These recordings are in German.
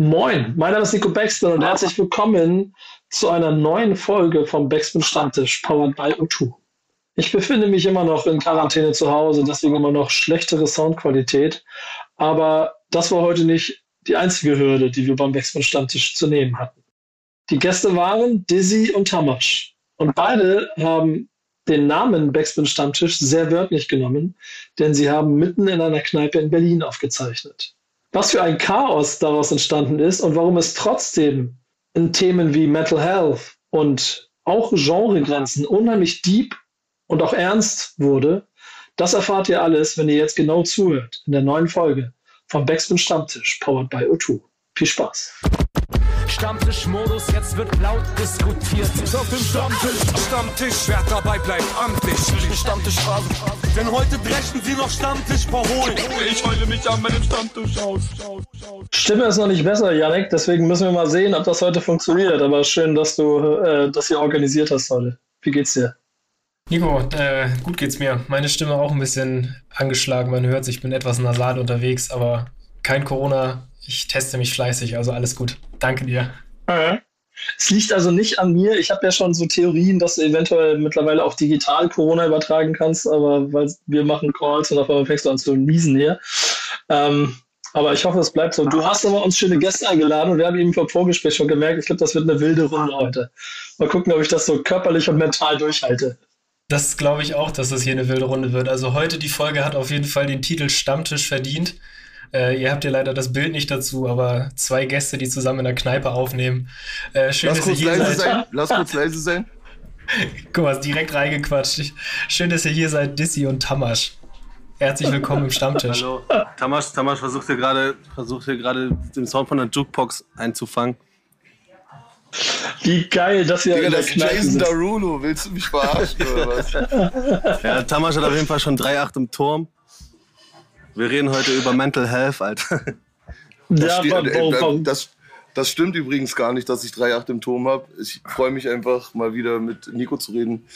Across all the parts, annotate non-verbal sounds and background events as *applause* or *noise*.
Moin, mein Name ist Nico Baxter und herzlich willkommen zu einer neuen Folge vom Backspin Stammtisch, powered by O2. Ich befinde mich immer noch in Quarantäne zu Hause, deswegen immer noch schlechtere Soundqualität. Aber das war heute nicht die einzige Hürde, die wir beim Backspin Stammtisch zu nehmen hatten. Die Gäste waren Dizzy und Tamasch. Und beide haben den Namen Backspin Stammtisch sehr wörtlich genommen, denn sie haben mitten in einer Kneipe in Berlin aufgezeichnet. Was für ein Chaos daraus entstanden ist und warum es trotzdem in Themen wie Mental Health und auch Genregrenzen unheimlich deep und auch ernst wurde, das erfahrt ihr alles, wenn ihr jetzt genau zuhört in der neuen Folge vom Backspin Stammtisch, powered by O2. Viel Spaß! Stammtischmodus, jetzt wird laut diskutiert. Auf dem Stammtisch, Stammtisch, wer dabei bleibt, amtlich. Stammtisch denn heute brechen sie noch Stammtisch verholen. Ich heule mich an meinem Stammtisch aus. Stimme ist noch nicht besser, Janik, deswegen müssen wir mal sehen, ob das heute funktioniert. Aber schön, dass du äh, das hier organisiert hast heute. Wie geht's dir? Nico, äh, gut geht's mir. Meine Stimme auch ein bisschen angeschlagen. Man hört, ich bin etwas nasal unterwegs, aber kein Corona. Ich teste mich fleißig, also alles gut. Danke dir. Es liegt also nicht an mir. Ich habe ja schon so Theorien, dass du eventuell mittlerweile auch digital Corona übertragen kannst, aber weil wir machen Calls und auf einmal fängst du an zu niesen hier. Ähm, aber ich hoffe, es bleibt so. Du hast aber uns schöne Gäste eingeladen und wir haben eben vom Vorgespräch schon gemerkt, ich glaube, das wird eine wilde Runde heute. Mal gucken, ob ich das so körperlich und mental durchhalte. Das glaube ich auch, dass das hier eine wilde Runde wird. Also heute die Folge hat auf jeden Fall den Titel Stammtisch verdient. Äh, ihr habt ja leider das Bild nicht dazu, aber zwei Gäste, die zusammen in der Kneipe aufnehmen. Äh, schön, Lass kurz leise seid. sein. Lass kurz leise sein. *laughs* Guck mal, direkt reingequatscht. Schön, dass ihr hier seid, Dissy und Tamasch. Herzlich willkommen im Stammtisch. Hallo. Tamasch, Tamasch versucht hier gerade versucht hier gerade den Sound von der Jukebox einzufangen. Wie geil, dass ihr Digga, das ist Jason Darulo. Willst du mich verarschen oder was? ja, Tamasch hat auf jeden Fall schon 3-8 im Turm. Wir reden heute über Mental Health, Alter. Das, ja, aber, äh, das, das stimmt übrigens gar nicht, dass ich 3,8 im Turm habe. Ich freue mich einfach mal wieder mit Nico zu reden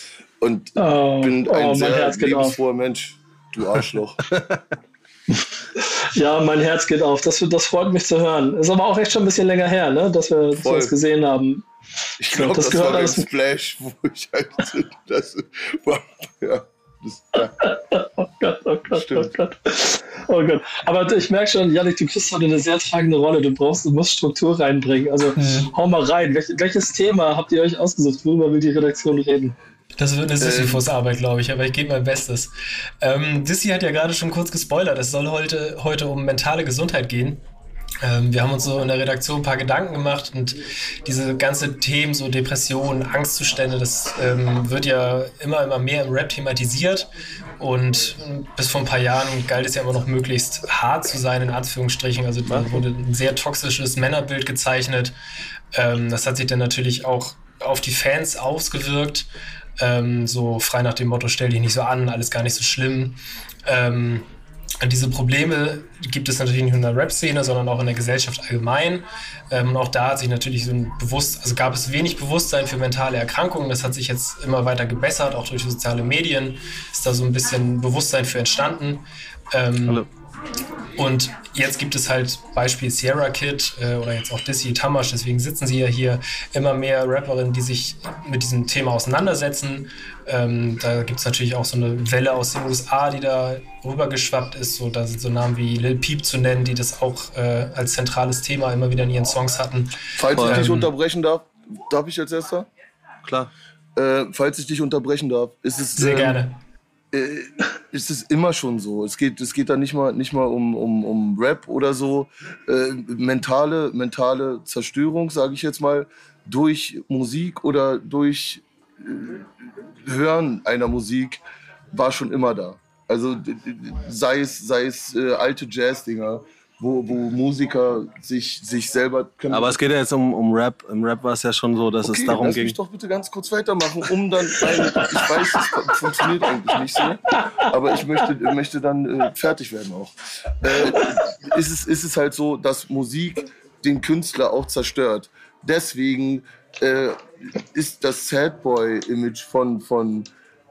und oh, bin ein oh, sehr lebensfroher Mensch, du Arschloch. *laughs* ja, mein Herz geht auf. Das, das freut mich zu hören. Ist aber auch echt schon ein bisschen länger her, ne? dass, wir, wir das gesehen haben. Ich glaube, das, das war ein Splash, wo ich halt *laughs* das, ja. Das, ja. *laughs* oh Gott, oh Gott, oh Stimmt. oh Gott. Oh Gott. Aber ich merke schon, Janik, du kriegst heute eine sehr tragende Rolle. Du brauchst, du musst Struktur reinbringen. Also mhm. hau mal rein. Welch, welches Thema habt ihr euch ausgesucht? Worüber will die Redaktion reden? Das wird eine Sisyphus-Arbeit, glaube ich, aber ich gebe mein Bestes. Ähm, Dissy hat ja gerade schon kurz gespoilert. Es soll heute, heute um mentale Gesundheit gehen. Ähm, wir haben uns so in der Redaktion ein paar Gedanken gemacht und diese ganze Themen, so Depressionen, Angstzustände, das ähm, wird ja immer, immer mehr im Rap thematisiert. Und bis vor ein paar Jahren galt es ja immer noch möglichst hart zu sein, in Anführungsstrichen. Also da wurde ein sehr toxisches Männerbild gezeichnet. Ähm, das hat sich dann natürlich auch auf die Fans ausgewirkt. Ähm, so frei nach dem Motto, stell dich nicht so an, alles gar nicht so schlimm. Ähm, diese Probleme gibt es natürlich nicht nur in der Rap-Szene, sondern auch in der Gesellschaft allgemein. Ähm, und auch da hat sich natürlich so ein bewusst, also gab es wenig Bewusstsein für mentale Erkrankungen. Das hat sich jetzt immer weiter gebessert, auch durch soziale Medien ist da so ein bisschen Bewusstsein für entstanden. Ähm, Hallo. Und jetzt gibt es halt Beispiel Sierra Kid äh, oder jetzt auch Dissy Tamash, deswegen sitzen sie ja hier, immer mehr Rapperinnen, die sich mit diesem Thema auseinandersetzen. Ähm, da gibt es natürlich auch so eine Welle aus den USA, die da rübergeschwappt ist. So, da sind so Namen wie Lil Peep zu nennen, die das auch äh, als zentrales Thema immer wieder in ihren Songs hatten. Falls ich ähm, dich unterbrechen darf, darf ich als erster? Klar. Äh, falls ich dich unterbrechen darf, ist es. Sehr ähm, gerne äh, ist es immer schon so. Es geht, es geht da nicht mal, nicht mal um, um, um Rap oder so. Äh, mentale, mentale Zerstörung, sage ich jetzt mal, durch Musik oder durch äh, Hören einer Musik war schon immer da. Also sei es, sei es äh, alte Jazz-Dinger, wo, wo Musiker sich, sich selber können. Aber es geht ja jetzt um, um Rap. Im Rap war es ja schon so, dass okay, es darum lass ging. mich doch bitte ganz kurz weitermachen, um dann. Ich weiß, es funktioniert eigentlich nicht so. Aber ich möchte, möchte dann äh, fertig werden auch. Äh, ist, es, ist es halt so, dass Musik den Künstler auch zerstört. Deswegen äh, ist das Sad Boy-Image von, von,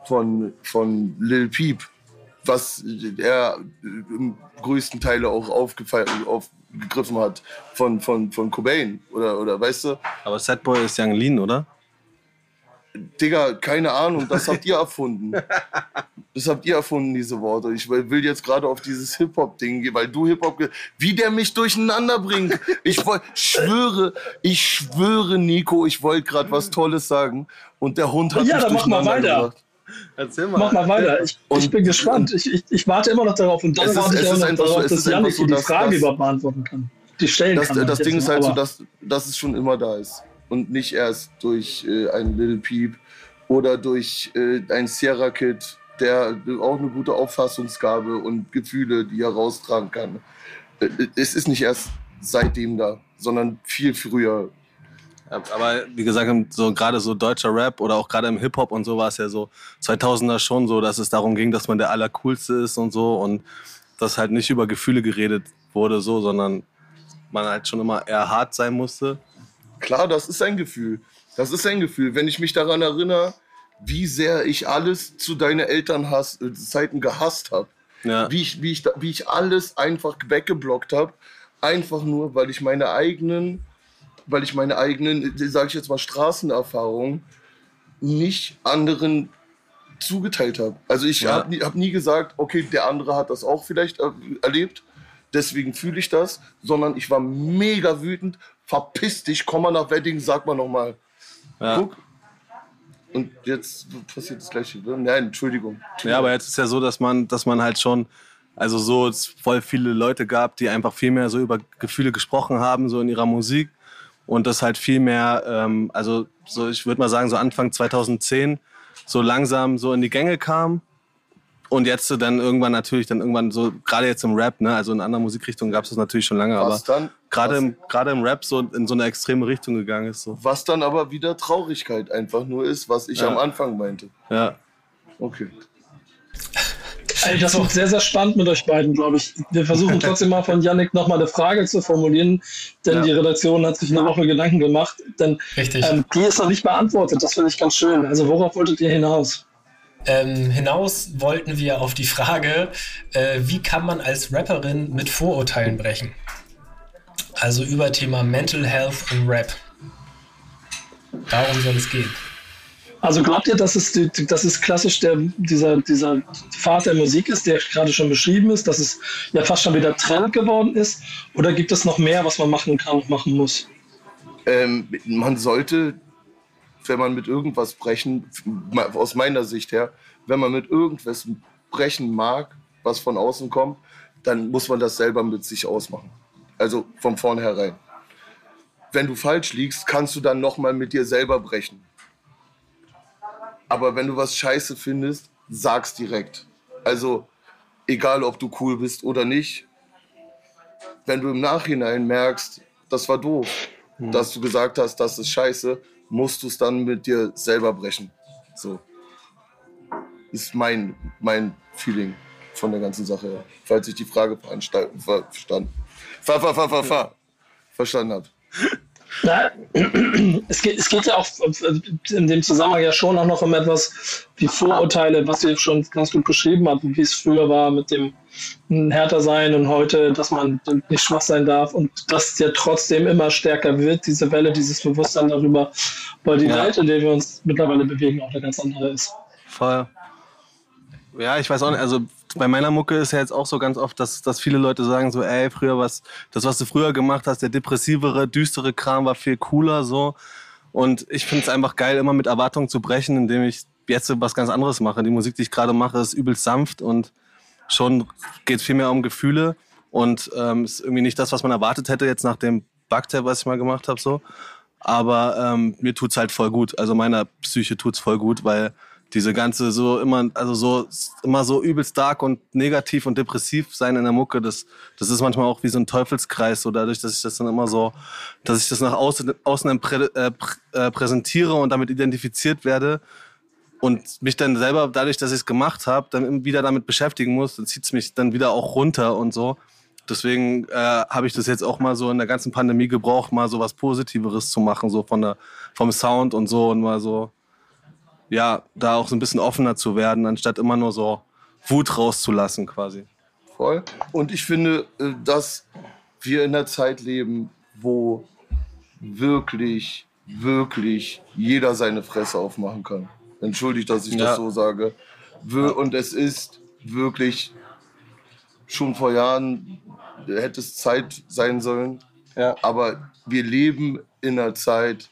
von, von Lil Peep was er im größten Teil auch aufgefallen, auf, gegriffen hat von, von, von Cobain oder, oder weißt du? Aber Sadboy ist Young Lean, oder? Digga, keine Ahnung, das habt ihr erfunden. Das habt ihr erfunden, diese Worte. Ich will jetzt gerade auf dieses Hip-Hop-Ding gehen, weil du Hip-Hop, wie der mich durcheinander bringt. Ich wollt, schwöre, ich schwöre, Nico, ich wollte gerade was Tolles sagen und der Hund hat ja, mich dann mach mal weiter. Gebracht. Erzähl mal. Mach mal weiter. Ich, ich bin gespannt. Ich, ich, ich, warte immer noch darauf und dann warte ich auch noch darauf, so, dass Janik so, die Frage überhaupt beantworten kann. Die stellen das, kann. Das Ding ist halt so, dass, dass es schon immer da ist und nicht erst durch äh, einen Little Peep oder durch äh, ein Sierra Kid, der auch eine gute Auffassungsgabe und Gefühle, die er raustragen kann. Äh, es ist nicht erst seitdem da, sondern viel früher. Aber wie gesagt, so gerade so deutscher Rap oder auch gerade im Hip Hop und so war es ja so 2000er schon so, dass es darum ging, dass man der allercoolste ist und so und dass halt nicht über Gefühle geredet wurde so, sondern man halt schon immer eher hart sein musste. Klar, das ist ein Gefühl. Das ist ein Gefühl. Wenn ich mich daran erinnere, wie sehr ich alles zu deinen Elternzeiten gehasst habe. Ja. Wie, ich, wie, ich, wie ich alles einfach weggeblockt habe. Einfach nur, weil ich meine eigenen, weil ich meine eigenen, sage ich jetzt mal, Straßenerfahrungen nicht anderen zugeteilt habe. Also ich ja. habe nie, hab nie gesagt, okay, der andere hat das auch vielleicht erlebt, deswegen fühle ich das, sondern ich war mega wütend, verpiss dich, komm mal nach Wedding, sag mal nochmal. Ja. Guck, und jetzt passiert das gleiche. Ne? Nein, Entschuldigung. Ja, aber jetzt ist ja so, dass man, dass man halt schon, also so voll viele Leute gab, die einfach viel mehr so über Gefühle gesprochen haben, so in ihrer Musik. Und das halt viel mehr, ähm, also so, ich würde mal sagen, so Anfang 2010 so langsam so in die Gänge kam und jetzt dann irgendwann natürlich, dann irgendwann so, gerade jetzt im Rap, ne, also in anderen Musikrichtungen gab es das natürlich schon lange, was aber gerade im, gerade im Rap so in so eine extreme Richtung gegangen ist. So. Was dann aber wieder Traurigkeit einfach nur ist, was ich ja. am Anfang meinte. Ja. Okay. Also das wird sehr, sehr spannend mit euch beiden, glaube ich. Wir versuchen *laughs* trotzdem mal von Yannick nochmal eine Frage zu formulieren, denn ja. die Redaktion hat sich eine Woche Gedanken gemacht. Denn ähm, die ist noch nicht beantwortet. Das finde ich ganz schön. Also worauf wolltet ihr hinaus? Ähm, hinaus wollten wir auf die Frage, äh, wie kann man als Rapperin mit Vorurteilen brechen? Also über Thema Mental Health und Rap. Darum soll es gehen. Also glaubt ihr, dass es, dass es klassisch der, dieser, dieser Pfad der Musik ist, der gerade schon beschrieben ist, dass es ja fast schon wieder Trend geworden ist? Oder gibt es noch mehr, was man machen kann und machen muss? Ähm, man sollte wenn man mit irgendwas brechen, aus meiner Sicht her, wenn man mit irgendwas brechen mag, was von außen kommt, dann muss man das selber mit sich ausmachen. Also von vornherein. Wenn du falsch liegst, kannst du dann nochmal mit dir selber brechen. Aber wenn du was scheiße findest, sag's direkt. Also egal, ob du cool bist oder nicht, wenn du im Nachhinein merkst, das war doof, mhm. dass du gesagt hast, das ist scheiße, musst du es dann mit dir selber brechen. So. Ist mein, mein Feeling von der ganzen Sache, falls ich die Frage verstanden, ver, ver, ver, ver, verstanden habe. Ja, *clears throat* es, geht, es geht ja auch in dem Zusammenhang ja schon auch noch um etwas wie Vorurteile, was ihr schon ganz gut beschrieben habt, wie es früher war mit dem härter sein und heute, dass man nicht schwach sein darf und das ja trotzdem immer stärker wird, diese Welle, dieses Bewusstsein darüber, weil die ja. Welt, in der wir uns mittlerweile bewegen, auch eine ganz andere ist. Voll. Ja, ich weiß auch nicht, also bei meiner Mucke ist ja jetzt auch so ganz oft, dass, dass viele Leute sagen so, ey, früher was, das, was du früher gemacht hast, der depressivere, düstere Kram war viel cooler so. Und ich finde es einfach geil, immer mit Erwartungen zu brechen, indem ich jetzt was ganz anderes mache. Die Musik, die ich gerade mache, ist übelst sanft und schon geht es viel mehr um Gefühle und ähm, ist irgendwie nicht das, was man erwartet hätte jetzt nach dem Bugtab, was ich mal gemacht habe so. Aber ähm, mir tut's halt voll gut. Also meiner Psyche tut's voll gut, weil diese ganze so immer, also so immer so übelst dark und negativ und depressiv sein in der Mucke, das, das ist manchmal auch wie so ein Teufelskreis, so dadurch, dass ich das dann immer so, dass ich das nach außen, außen prä, äh, äh, präsentiere und damit identifiziert werde und mich dann selber, dadurch, dass ich es gemacht habe, dann wieder damit beschäftigen muss, dann zieht es mich dann wieder auch runter und so. Deswegen äh, habe ich das jetzt auch mal so in der ganzen Pandemie gebraucht, mal so was Positiveres zu machen, so von der, vom Sound und so und mal so ja, da auch so ein bisschen offener zu werden, anstatt immer nur so Wut rauszulassen quasi. Voll. Und ich finde, äh, dass wir in einer Zeit leben, wo wirklich, wirklich jeder seine Fresse aufmachen kann. Entschuldigt, dass ich Ja. das so sage. Und es ist wirklich schon vor Jahren hätte es Zeit sein sollen. Ja. Aber wir leben in einer Zeit,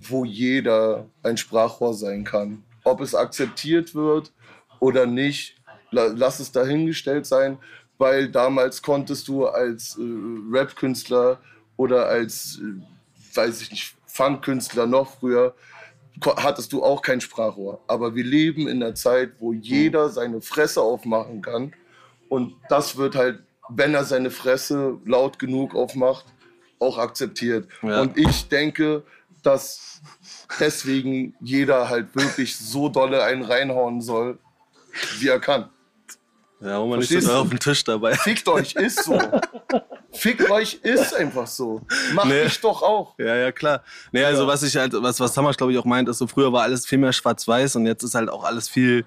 wo jeder ein Sprachrohr sein kann. Ob es akzeptiert wird oder nicht, la- lass es dahingestellt sein, weil damals konntest du als äh, Rap-Künstler oder als, äh, weiß ich nicht, Funk-Künstler noch früher, hattest du auch kein Sprachrohr. Aber wir leben in einer Zeit, wo jeder seine Fresse aufmachen kann. Und das wird halt, wenn er seine Fresse laut genug aufmacht, auch akzeptiert. Ja. Und ich denke, dass deswegen jeder halt wirklich so dolle einen reinhauen soll, wie er kann. Ja, wo man nicht so auf den Tisch dabei. Fickt euch, ist so. Fickt euch, ist einfach so. Mach Nee. ich doch auch. Ja, ja, klar. Nee, also was ich halt, was, was Thomas, glaube ich, auch meint, ist so, früher war alles viel mehr schwarz-weiß und jetzt ist halt auch alles viel,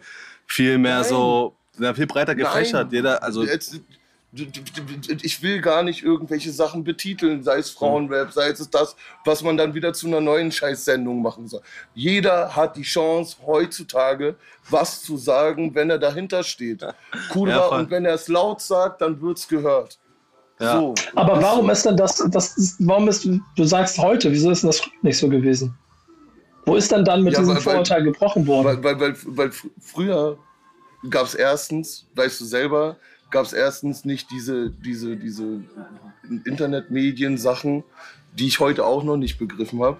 viel mehr Nein. so, ja, viel breiter gefächert. Nein. Jeder, also, Jetzt, ich will gar nicht irgendwelche Sachen betiteln, sei es Frauenrap, sei es das, was man dann wieder zu einer neuen Scheißsendung machen soll. Jeder hat die Chance, heutzutage was zu sagen, wenn er dahinter steht. Ja, Kurva, voll. und wenn er es laut sagt, dann wird's gehört. Ja. So. Aber warum ist denn das, das ist, warum ist, du sagst heute, wieso ist denn das früher nicht so gewesen? Wo ist denn dann mit Ja, diesem weil- weil- Vorurteil gebrochen worden? Weil, weil, weil, weil fr- früher gab es erstens, weißt du selber, gab es erstens nicht diese, diese, diese Internetmedien-Sachen, die ich heute auch noch nicht begriffen habe.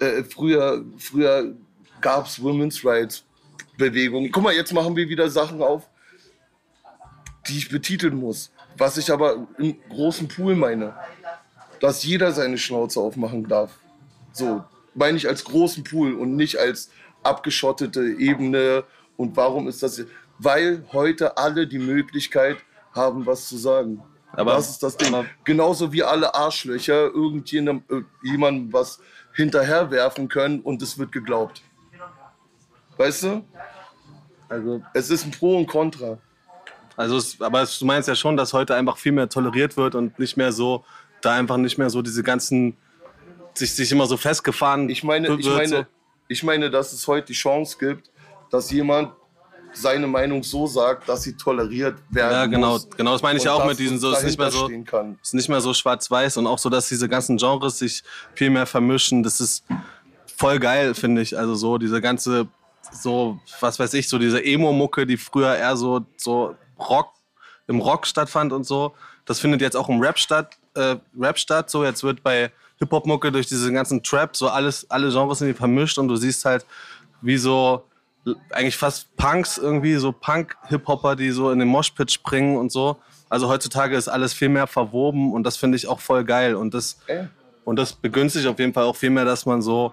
Äh, früher früher gab es Women's Rights Bewegungen. Guck mal, jetzt machen wir wieder Sachen auf, die ich betiteln muss. Was ich aber im großen Pool meine. Dass jeder seine Schnauze aufmachen darf. So, meine ich als großen Pool und nicht als abgeschottete Ebene. Und warum ist das? Weil heute alle die Möglichkeit haben, was zu sagen. Aber- das ist das Ding. Genauso wie alle Arschlöcher irgendjemandem äh, was hinterherwerfen können und es wird geglaubt. Weißt du? also, Es ist ein Pro und Contra. also es, aber du meinst ja schon, dass heute einfach viel mehr toleriert wird und nicht mehr so, da einfach nicht mehr so diese ganzen, sich, sich immer so festgefahren Ich meine, wird. ich meine, so. ich meine, dass es heute die Chance gibt, dass jemand seine Meinung so sagt, dass sie toleriert werden Ja, genau, muss. genau, das meine ich Und ja auch mit diesen, so, ist nicht mehr so, ist nicht mehr so schwarz-weiß und auch so, dass diese ganzen Genres sich viel mehr vermischen. Das ist voll geil, finde ich. Also so diese ganze, so, was weiß ich, so diese Emo-Mucke, die früher eher so, so Rock, im Rock stattfand und so. Das findet jetzt auch im Rap statt, äh, Rap statt. So, jetzt wird bei Hip-Hop-Mucke durch diese ganzen Trap so alles, alle Genres sind die vermischt und du siehst halt, wie so eigentlich fast Punks irgendwie, so Punk-Hip-Hopper, die so in den Moshpit springen und so. Also heutzutage ist alles viel mehr verwoben und das finde ich auch voll geil. Und das, Ey. und das begünstigt auf jeden Fall auch viel mehr, dass man so,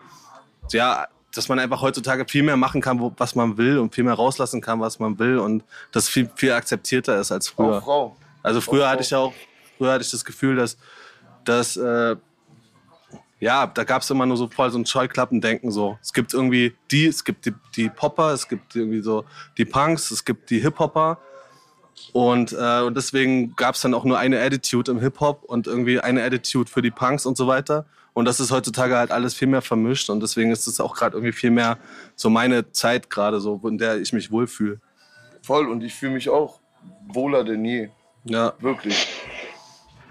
ja, dass man einfach heutzutage viel mehr machen kann, wo, was man will und viel mehr rauslassen kann, was man will und das viel, viel akzeptierter ist als früher. Frau. Also früher Frau. hatte ich ja auch, früher hatte ich das Gefühl, dass, dass äh, ja, da gab es immer nur so voll so ein Scheuklappendenken so. Es gibt irgendwie die, es gibt die, die Popper, es gibt irgendwie so die Punks, es gibt die Hip-Hopper. Und, äh, und deswegen gab es dann auch nur eine Attitude im Hip-Hop und irgendwie eine Attitude für die Punks und so weiter. Und das ist heutzutage halt alles viel mehr vermischt und deswegen ist es auch gerade irgendwie viel mehr so meine Zeit gerade so, in der ich mich wohlfühle. Voll. Und ich fühle mich auch wohler denn je. Ja, Wirklich.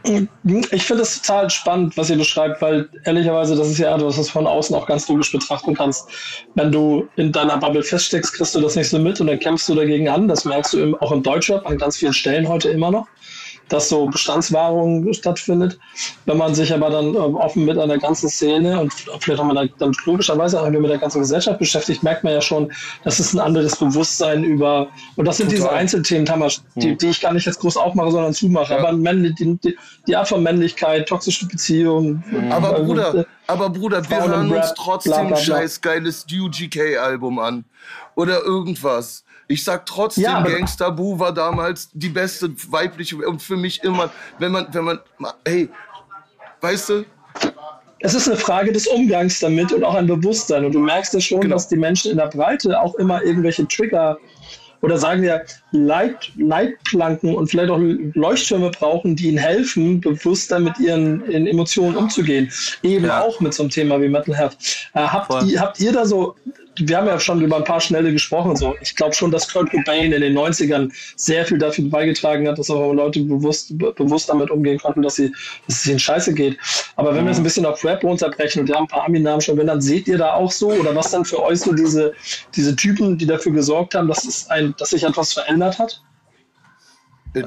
Ich finde es total spannend, was ihr beschreibt, weil ehrlicherweise, das ist ja etwas, was du von außen auch ganz logisch betrachten kannst. Wenn du in deiner Bubble feststeckst, kriegst du das nicht so mit und dann kämpfst du dagegen an. Das merkst du im, auch im Deutschrap an ganz vielen Stellen heute immer noch, dass so Bestandswahrung stattfindet. Wenn man sich aber dann ähm, offen mit einer ganzen Szene und vielleicht auch mit einer, dann logischerweise auch mit der ganzen Gesellschaft beschäftigt, merkt man ja schon, das ist ein anderes Bewusstsein über, und das sind diese Total. Einzelthemen, Thomas, die, die ich gar nicht jetzt groß aufmache, sondern zumache. Ja. Aber männlich, die, die, die Art von Männlichkeit, toxische Beziehungen. Aber also, Bruder, äh, aber Bruder, wir hören uns trotzdem bla, bla, bla. scheiß geiles UGK-Album an. Oder irgendwas. Ich sag trotzdem, Ja, Gangsta Boo war damals die beste weibliche und für mich immer, wenn man, wenn man, hey, weißt du, Es ist eine Frage des Umgangs damit und auch ein Bewusstsein. Und du merkst ja schon, Genau. dass die Menschen in der Breite auch immer irgendwelche Trigger oder sagen ja, Leit, Leitplanken und vielleicht auch Leuchttürme brauchen, die ihnen helfen, bewusster mit ihren, Emotionen umzugehen. Eben Ja. auch mit so einem Thema wie Mental Health. Äh, habt, ihr, habt ihr da so, wir haben ja schon über ein paar Schnelle gesprochen, so. ich glaube schon, dass Kurt Cobain in den 90ern sehr viel dafür beigetragen hat, dass auch Leute bewusst, be bewusst damit umgehen konnten, dass, sie, dass es ihnen scheiße geht. Aber wenn wir es ein bisschen auf Rap runterbrechen und wir haben ein paar Ami-Namen schon genannt, seht ihr da auch so oder was dann für euch so diese, diese Typen, die dafür gesorgt haben, dass, es ein, dass sich etwas verändert hat? Äh,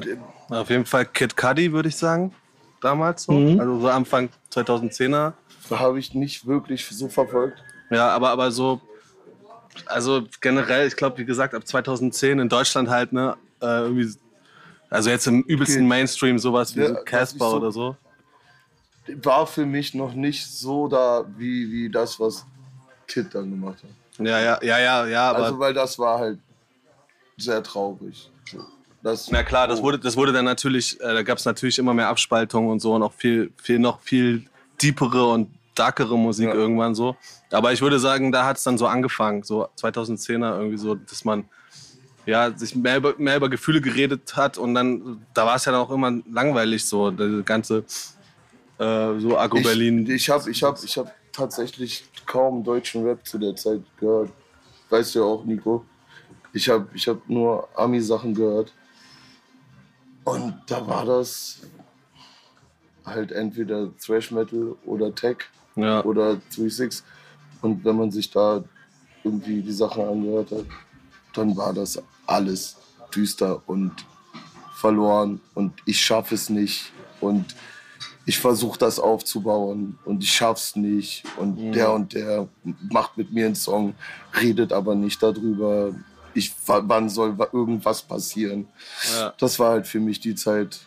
Auf jeden Fall Kid Cudi, würde ich sagen. Damals so. Mhm. Also so Anfang 2010er. Habe ich nicht wirklich so verfolgt. Ja, aber, aber so, also generell, ich glaube, wie gesagt, ab 2010 in Deutschland halt, ne, äh, irgendwie, also jetzt im übelsten Okay. Mainstream sowas wie Ja, so Casper so- oder so. War für mich noch nicht so da, wie, wie das, was Kid dann gemacht hat. Ja, ja, ja, ja, ja, Also, weil das war halt sehr traurig. Das, na klar, das oh, wurde, das wurde dann natürlich, äh, da gab es natürlich immer mehr Abspaltungen und so und auch viel, viel, noch viel deepere und darkere Musik Ja. irgendwann so. Aber ich würde sagen, da hat es dann so angefangen, so 2010er irgendwie so, dass man ja, sich mehr über, mehr über Gefühle geredet hat und dann, da war es ja dann auch immer langweilig so, das ganze äh, so Agro Berlin. Ich, ich habe ich hab, ich hab tatsächlich kaum deutschen Rap zu der Zeit gehört. Weißt du ja auch, Nico. Ich habe ich hab nur Ami-Sachen gehört. Und da war das halt entweder Thrash Metal oder Tech ja. oder 36. Und wenn man sich da irgendwie die Sachen angehört hat, dann war das alles düster und verloren und ich schaffe es nicht und ich versuche das aufzubauen und ich schaff's nicht und der und der macht mit mir einen Song, redet aber nicht darüber. Ich, wann soll wa- irgendwas passieren? Ja. Das war halt für mich die Zeit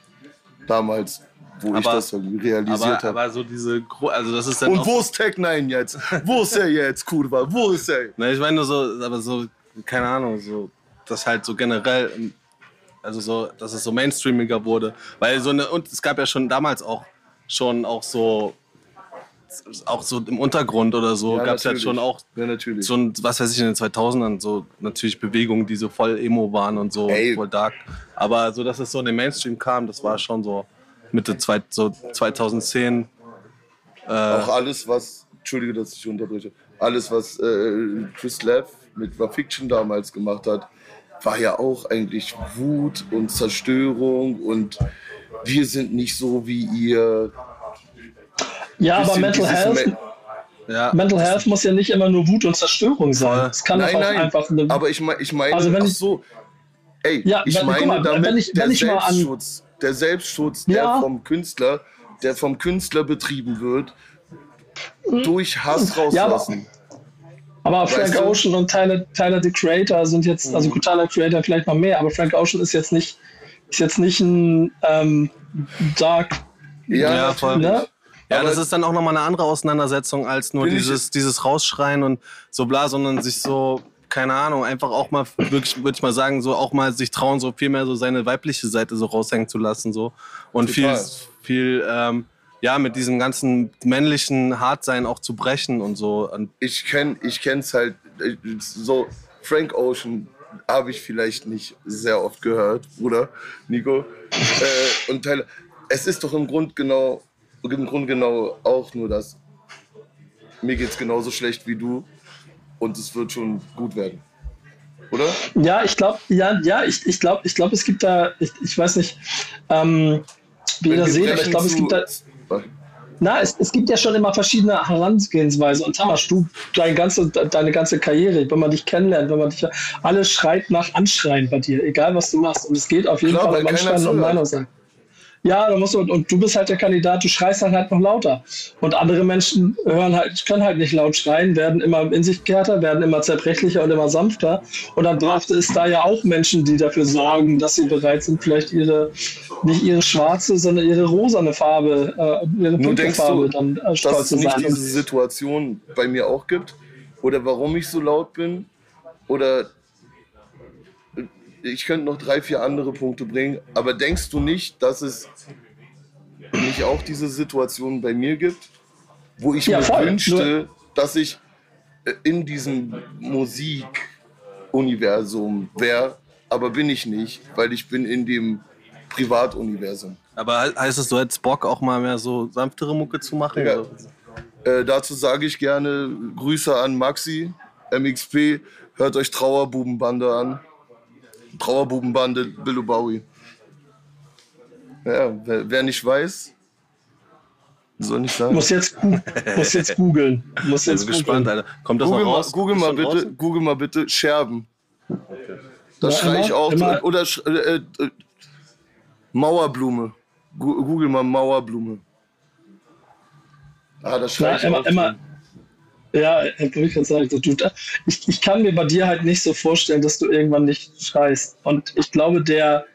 damals, wo ich Aber- das irgendwie realisiert habe. aber so diese, also das ist dann Und wo ist Tech 9 jetzt? Wo ist er jetzt, Kurva? Wo ist er? Ne, ich meine nur so, aber so, keine Ahnung, so, das halt so generell, also so, dass es so mainstreamiger wurde. Weil so eine, und es gab ja schon damals auch, schon auch so, auch so im Untergrund oder so, Ja, gab es ja schon auch Ja, natürlich. ein, was weiß ich, in den 2000ern so natürlich Bewegungen, die so voll Emo waren und so, Ey. voll dark. Aber so, dass es so in den Mainstream kam, das war schon so Mitte zwei, so 2010. Äh, Auch alles, was, entschuldige, dass ich unterbreche, alles, was äh, Chris Lev mit Raw Fiction damals gemacht hat, war ja auch eigentlich Wut und Zerstörung und wir sind nicht so wie ihr. Ja, aber Mental Health, Ma- ja, Mental Health muss ja nicht immer nur Wut und Zerstörung sein. Es kann Nein, auch nein, einfach eine, aber ich, mein, ich meine, Also wenn ach ich- so, ey, Ja, ich wenn- meine mal, damit wenn ich- der wenn ich mal an- Selbstschutz, der Selbstschutz, der Ja. vom Künstler, der vom Künstler betrieben wird, durch Hass Hm. Ja, aber- rauslassen. Aber Weißt Frank du? Ocean und Tyler, Tyler the Creator sind jetzt, also gut, Tyler the Creator vielleicht noch mehr, aber Frank Ocean ist jetzt nicht, ist jetzt nicht ein ähm, Dark, ja, Ja, voll. ne? Ja, Aber- das ist dann auch nochmal eine andere Auseinandersetzung als nur dieses, dieses Rausschreien und so bla, sondern sich so, keine Ahnung, einfach auch mal, wirklich, würde ich mal sagen, so auch mal sich trauen, so viel mehr so seine weibliche Seite so raushängen zu lassen, so. Und Total. viel, viel, ähm, ja, mit diesem ganzen männlichen Hartsein auch zu brechen und so. Und ich kenn, ich kenn's halt äh, so Frank Ocean habe ich vielleicht nicht sehr oft gehört, Bruder Nico. Äh, und Tyler, es ist doch im Grund genau, im Grund genau auch nur das. Mir geht's genauso schlecht wie du und es wird schon gut werden, oder? Ja, ich glaube, ja, ja, ich, ich glaube, ich glaube, es gibt da, ich, ich weiß nicht, ähm, wie ihr das seht, aber ich glaube, es gibt da, na, es, es gibt ja schon immer verschiedene Herangehensweisen. Und Tamas, du, deine ganze, deine ganze Karriere, wenn man dich kennenlernt, wenn man dich, alles schreit nach Anschreien bei dir, egal was du machst. Und es geht auf jeden Klar, Fall um Anschreien und. Meinung sagen. Ja, da musst du, und du bist halt der Kandidat, du schreist dann halt noch lauter. Und andere Menschen hören halt, können halt nicht laut schreien, werden immer in sich kehrter, werden immer zerbrechlicher und immer sanfter. Und dann braucht es da ja auch Menschen, die dafür sorgen, dass sie bereit sind, vielleicht ihre, nicht ihre schwarze, sondern ihre rosane Farbe, äh, ihre Nun dunkle denkst du, Farbe dann äh, dass stolz es zu nicht sein. diese Situation bei mir auch gibt oder warum ich so laut bin oder ich könnte noch drei, vier andere Punkte bringen, aber denkst du nicht, dass es nicht auch diese Situation bei mir gibt, wo ich Ja, mir voll. wünschte, dass ich äh, in diesem Musikuniversum wäre, aber bin ich nicht, weil ich bin in dem Privatuniversum. Aber he- heißt es, du hättest Bock, auch mal mehr so sanftere Mucke zu machen? Ja. Äh, dazu sage ich gerne Grüße an Maxi, MXP. Hört euch Trauerbubenbande an. Trauerbubenbande Billo Bowie. Ja, wer, wer nicht weiß, soll nicht sagen. Muss jetzt, muss jetzt googeln. Muss Ich jetzt bin gespannt. Alter. Kommt das Google, noch mal, raus? Google, Ist mal bitte, draußen? Google mal bitte Scherben. Das Ja, schreie ich auch. immer- Oder sch- äh, äh, Mauerblume. Google mal Mauerblume. Ah, das schreie ich immer, auch. immer, ja, ich kann gerade sagen, du, ich, ich kann mir bei dir halt nicht so vorstellen, dass du irgendwann nicht schreist. Und ich glaube, der,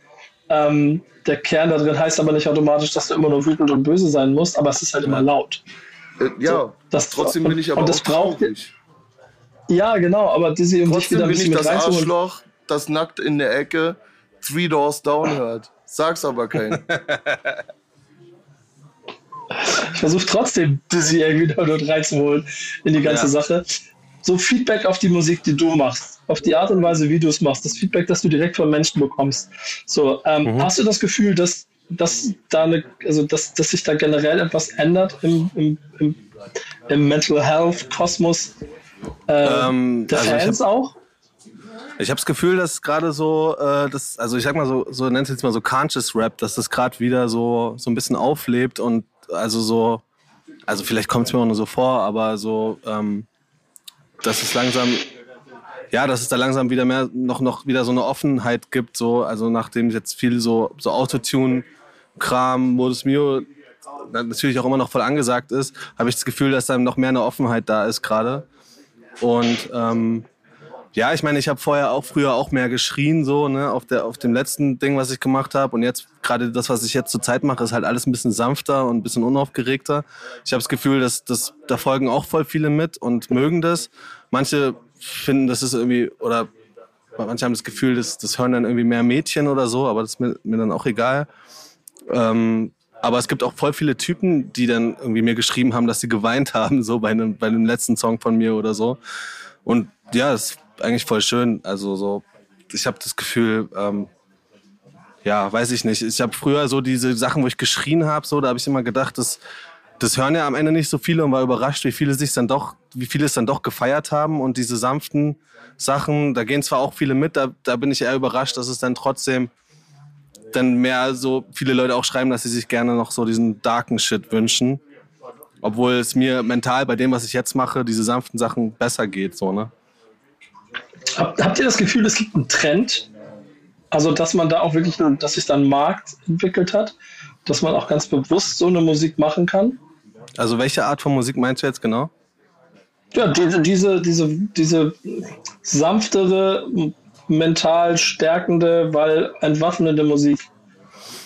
ähm, der Kern da drin heißt aber nicht automatisch, dass du immer nur wütend und böse sein musst, aber es ist halt immer laut. Äh, ja, So, das- trotzdem bin ich aber und das auch braucht- traurig. Ja, genau, aber diese, um dich Trotzdem wieder ein bin ich das. Arschloch, das nackt in der Ecke Three Doors Down hört. Sag's aber keinem. *laughs* Ich versuche trotzdem, Dizzy irgendwie da dort reinzuholen in die ganze Ja. Sache. So Feedback auf die Musik, die du machst, auf die Art und Weise, wie du es machst, das Feedback, das du direkt von Menschen bekommst. So, ähm, Mhm. hast du das Gefühl, dass, dass da eine, also dass, dass sich da generell etwas ändert im, im, im, im Mental Health Kosmos äh, Ähm, der also ich Fans auch? Ich habe das Gefühl, dass gerade so, äh, das, also ich sag mal so, so nennt es jetzt mal so Conscious Rap, dass das gerade wieder so, so ein bisschen auflebt und also so, also vielleicht kommt es mir auch nur so vor, aber so, ähm, dass es langsam, ja, dass es da langsam wieder mehr, noch, noch wieder so eine Offenheit gibt, so, also nachdem jetzt viel so, so Autotune-Kram, Modus Mio natürlich auch immer noch voll angesagt ist, habe ich das Gefühl, dass da noch mehr eine Offenheit da ist gerade. Und ähm, ja, ich meine, ich habe vorher auch früher auch mehr geschrien, so, ne, auf, der, auf dem letzten Ding, was ich gemacht habe. Und jetzt, gerade das, was ich jetzt zur Zeit mache, ist halt alles ein bisschen sanfter und ein bisschen unaufgeregter. Ich habe das Gefühl, dass, dass da folgen auch voll viele mit und mögen das. Manche finden, das ist irgendwie, oder manche haben das Gefühl, das, das hören dann irgendwie mehr Mädchen oder so, aber das ist mir, mir dann auch egal. Ähm, aber es gibt auch voll viele Typen, die dann irgendwie mir geschrieben haben, dass sie geweint haben, so bei einem, bei einem letzten Song von mir oder so. Und ja, ist eigentlich voll schön. Also so, ich habe das Gefühl, ähm, ja, weiß ich nicht. Ich habe früher so diese Sachen, wo ich geschrien habe, so, da habe ich immer gedacht, das, das hören ja am Ende nicht so viele und war überrascht, wie viele sich dann doch, wie viele es dann doch gefeiert haben und diese sanften Sachen, da gehen zwar auch viele mit, da, da bin ich eher überrascht, dass es dann trotzdem dann mehr so viele Leute auch schreiben, dass sie sich gerne noch so diesen darken Shit wünschen. Obwohl es mir mental bei dem, was ich jetzt mache, diese sanften Sachen besser geht, so, ne? Habt, habt ihr das Gefühl, es gibt einen Trend? Also, dass man da auch wirklich, dass sich da ein Markt entwickelt hat, dass man auch ganz bewusst so eine Musik machen kann? Also welche Art von Musik meinst du jetzt genau? Ja, diese, diese, diese, diese sanftere, mental stärkende, weil entwaffnende Musik.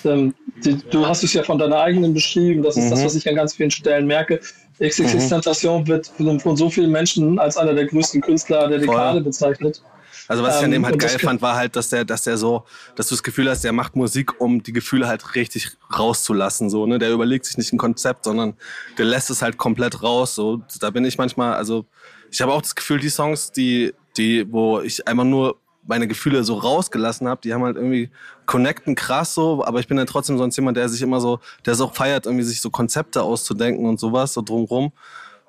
Ähm, die, du hast es ja von deiner eigenen beschrieben, das ist das, Mhm. was ich an ganz vielen Stellen merke. XXX Tentation wird von, so vielen Menschen als einer der größten Künstler der Voll. Dekade bezeichnet. Also was ich an Ähm, dem halt und das geil fand, war halt, dass der, dass der so, dass du das Gefühl hast, der macht Musik, um die Gefühle halt richtig rauszulassen. So, ne? Der überlegt sich nicht ein Konzept, sondern der lässt es halt komplett raus. So, da bin ich manchmal, also ich habe auch das Gefühl, die Songs, die, die, wo ich einfach nur meine Gefühle so rausgelassen habe, die haben halt irgendwie connecten krass so, aber ich bin dann trotzdem sonst jemand, der sich immer so, der es auch feiert, irgendwie sich so Konzepte auszudenken und sowas, so drumrum.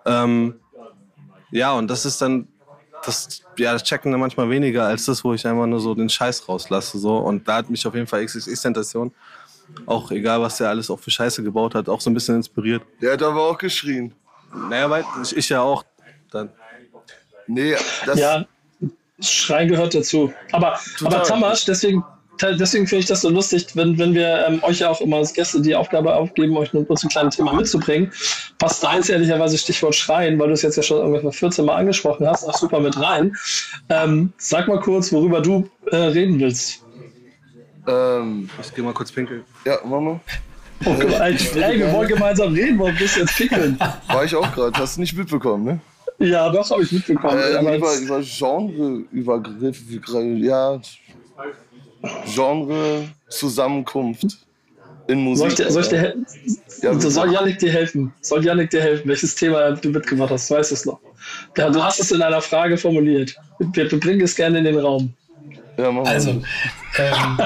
Ähm, ja, und das ist dann, das, ja, das checken dann manchmal weniger als das, wo ich einfach nur so den Scheiß rauslasse. So. Und da hat mich auf jeden Fall XXX-Tentation, auch egal was der alles auch für Scheiße gebaut hat, auch so ein bisschen inspiriert. Der hat aber auch geschrien. Naja, weil ich, ich ja auch dann. Nee, das, Ja, Schreien gehört dazu. Aber, Total. aber Tamasch, deswegen, deswegen finde ich das so lustig, wenn, wenn wir ähm, euch ja auch immer als Gäste die Aufgabe aufgeben, euch nur uns ein kleines Thema mitzubringen. Passt deins ehrlicherweise Stichwort Schreien, weil du es jetzt ja schon ungefähr 14 Mal angesprochen hast, auch super mit rein. Ähm, sag mal kurz, worüber du äh, reden willst. ähm, Ich geh mal kurz pinkeln. ja, Mama. Oh, guck mal, ey, ey, wir wollen gemeinsam reden, warum bist du jetzt pickeln? War ich auch gerade, hast du nicht mitbekommen, ne? Ja, doch, habe ich mitbekommen. Äh, über, über Genre, Übergriff, ja, Genre, Zusammenkunft in Musik. soll ich dir, soll ich dir Ja, soll Janik dir helfen? Soll Janik dir helfen? Welches Thema du mitgemacht hast? Weißt du es noch? Ja, du hast es in einer Frage formuliert. Wir, wir bringen es gerne in den Raum. Ja, mach mal. Also, ähm, *laughs*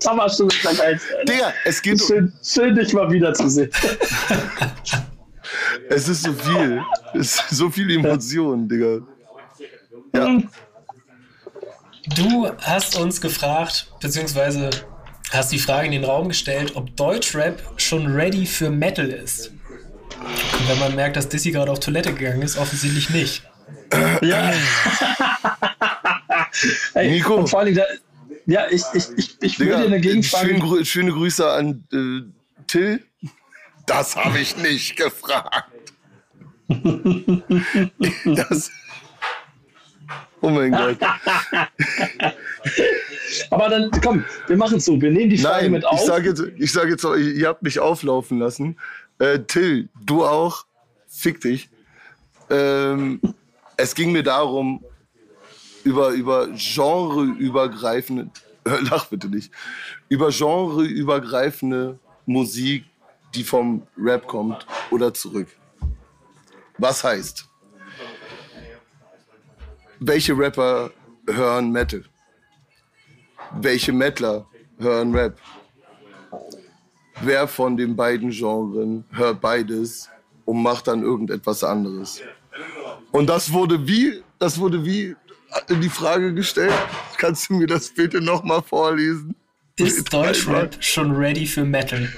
Thomas, du bist der Geilste. Alter. Digga, es geht. Schön, schön, dich mal wiederzusehen. *laughs* Es ist so viel. Es ist so viel Emotionen, Digga. Ja. Du hast uns gefragt, beziehungsweise hast die Frage in den Raum gestellt, ob Deutschrap schon ready für Metal ist. Und wenn man merkt, dass Dizzy gerade auf Toilette gegangen ist, offensichtlich nicht. Ja. *laughs* Ey, Nico. Und vor allem, da, ja, ich, ich, ich, ich will Digga, dir eine Gegenfrage. schöne, Grü- schöne Grüße an äh, Till. Das habe ich nicht gefragt. *laughs* Das. Oh mein Gott. *laughs* Aber dann, komm, wir machen es so. Wir nehmen die Frage Nein, mit auf. ich sage jetzt, ich sag jetzt, ihr habt mich auflaufen lassen. Äh, Till, du auch. Fick dich. Ähm, es ging mir darum, über, über genreübergreifende, *laughs* lach bitte nicht, über genreübergreifende Musik, die vom Rap kommt oder zurück. Was heißt? Welche Rapper hören Metal? Welche Metaler hören Rap? Wer von den beiden Genren hört beides und macht dann irgendetwas anderes? Und das wurde wie, das wurde wie in die Frage gestellt. Kannst du mir das bitte nochmal vorlesen? Ist Deutschrap schon ready für Metal?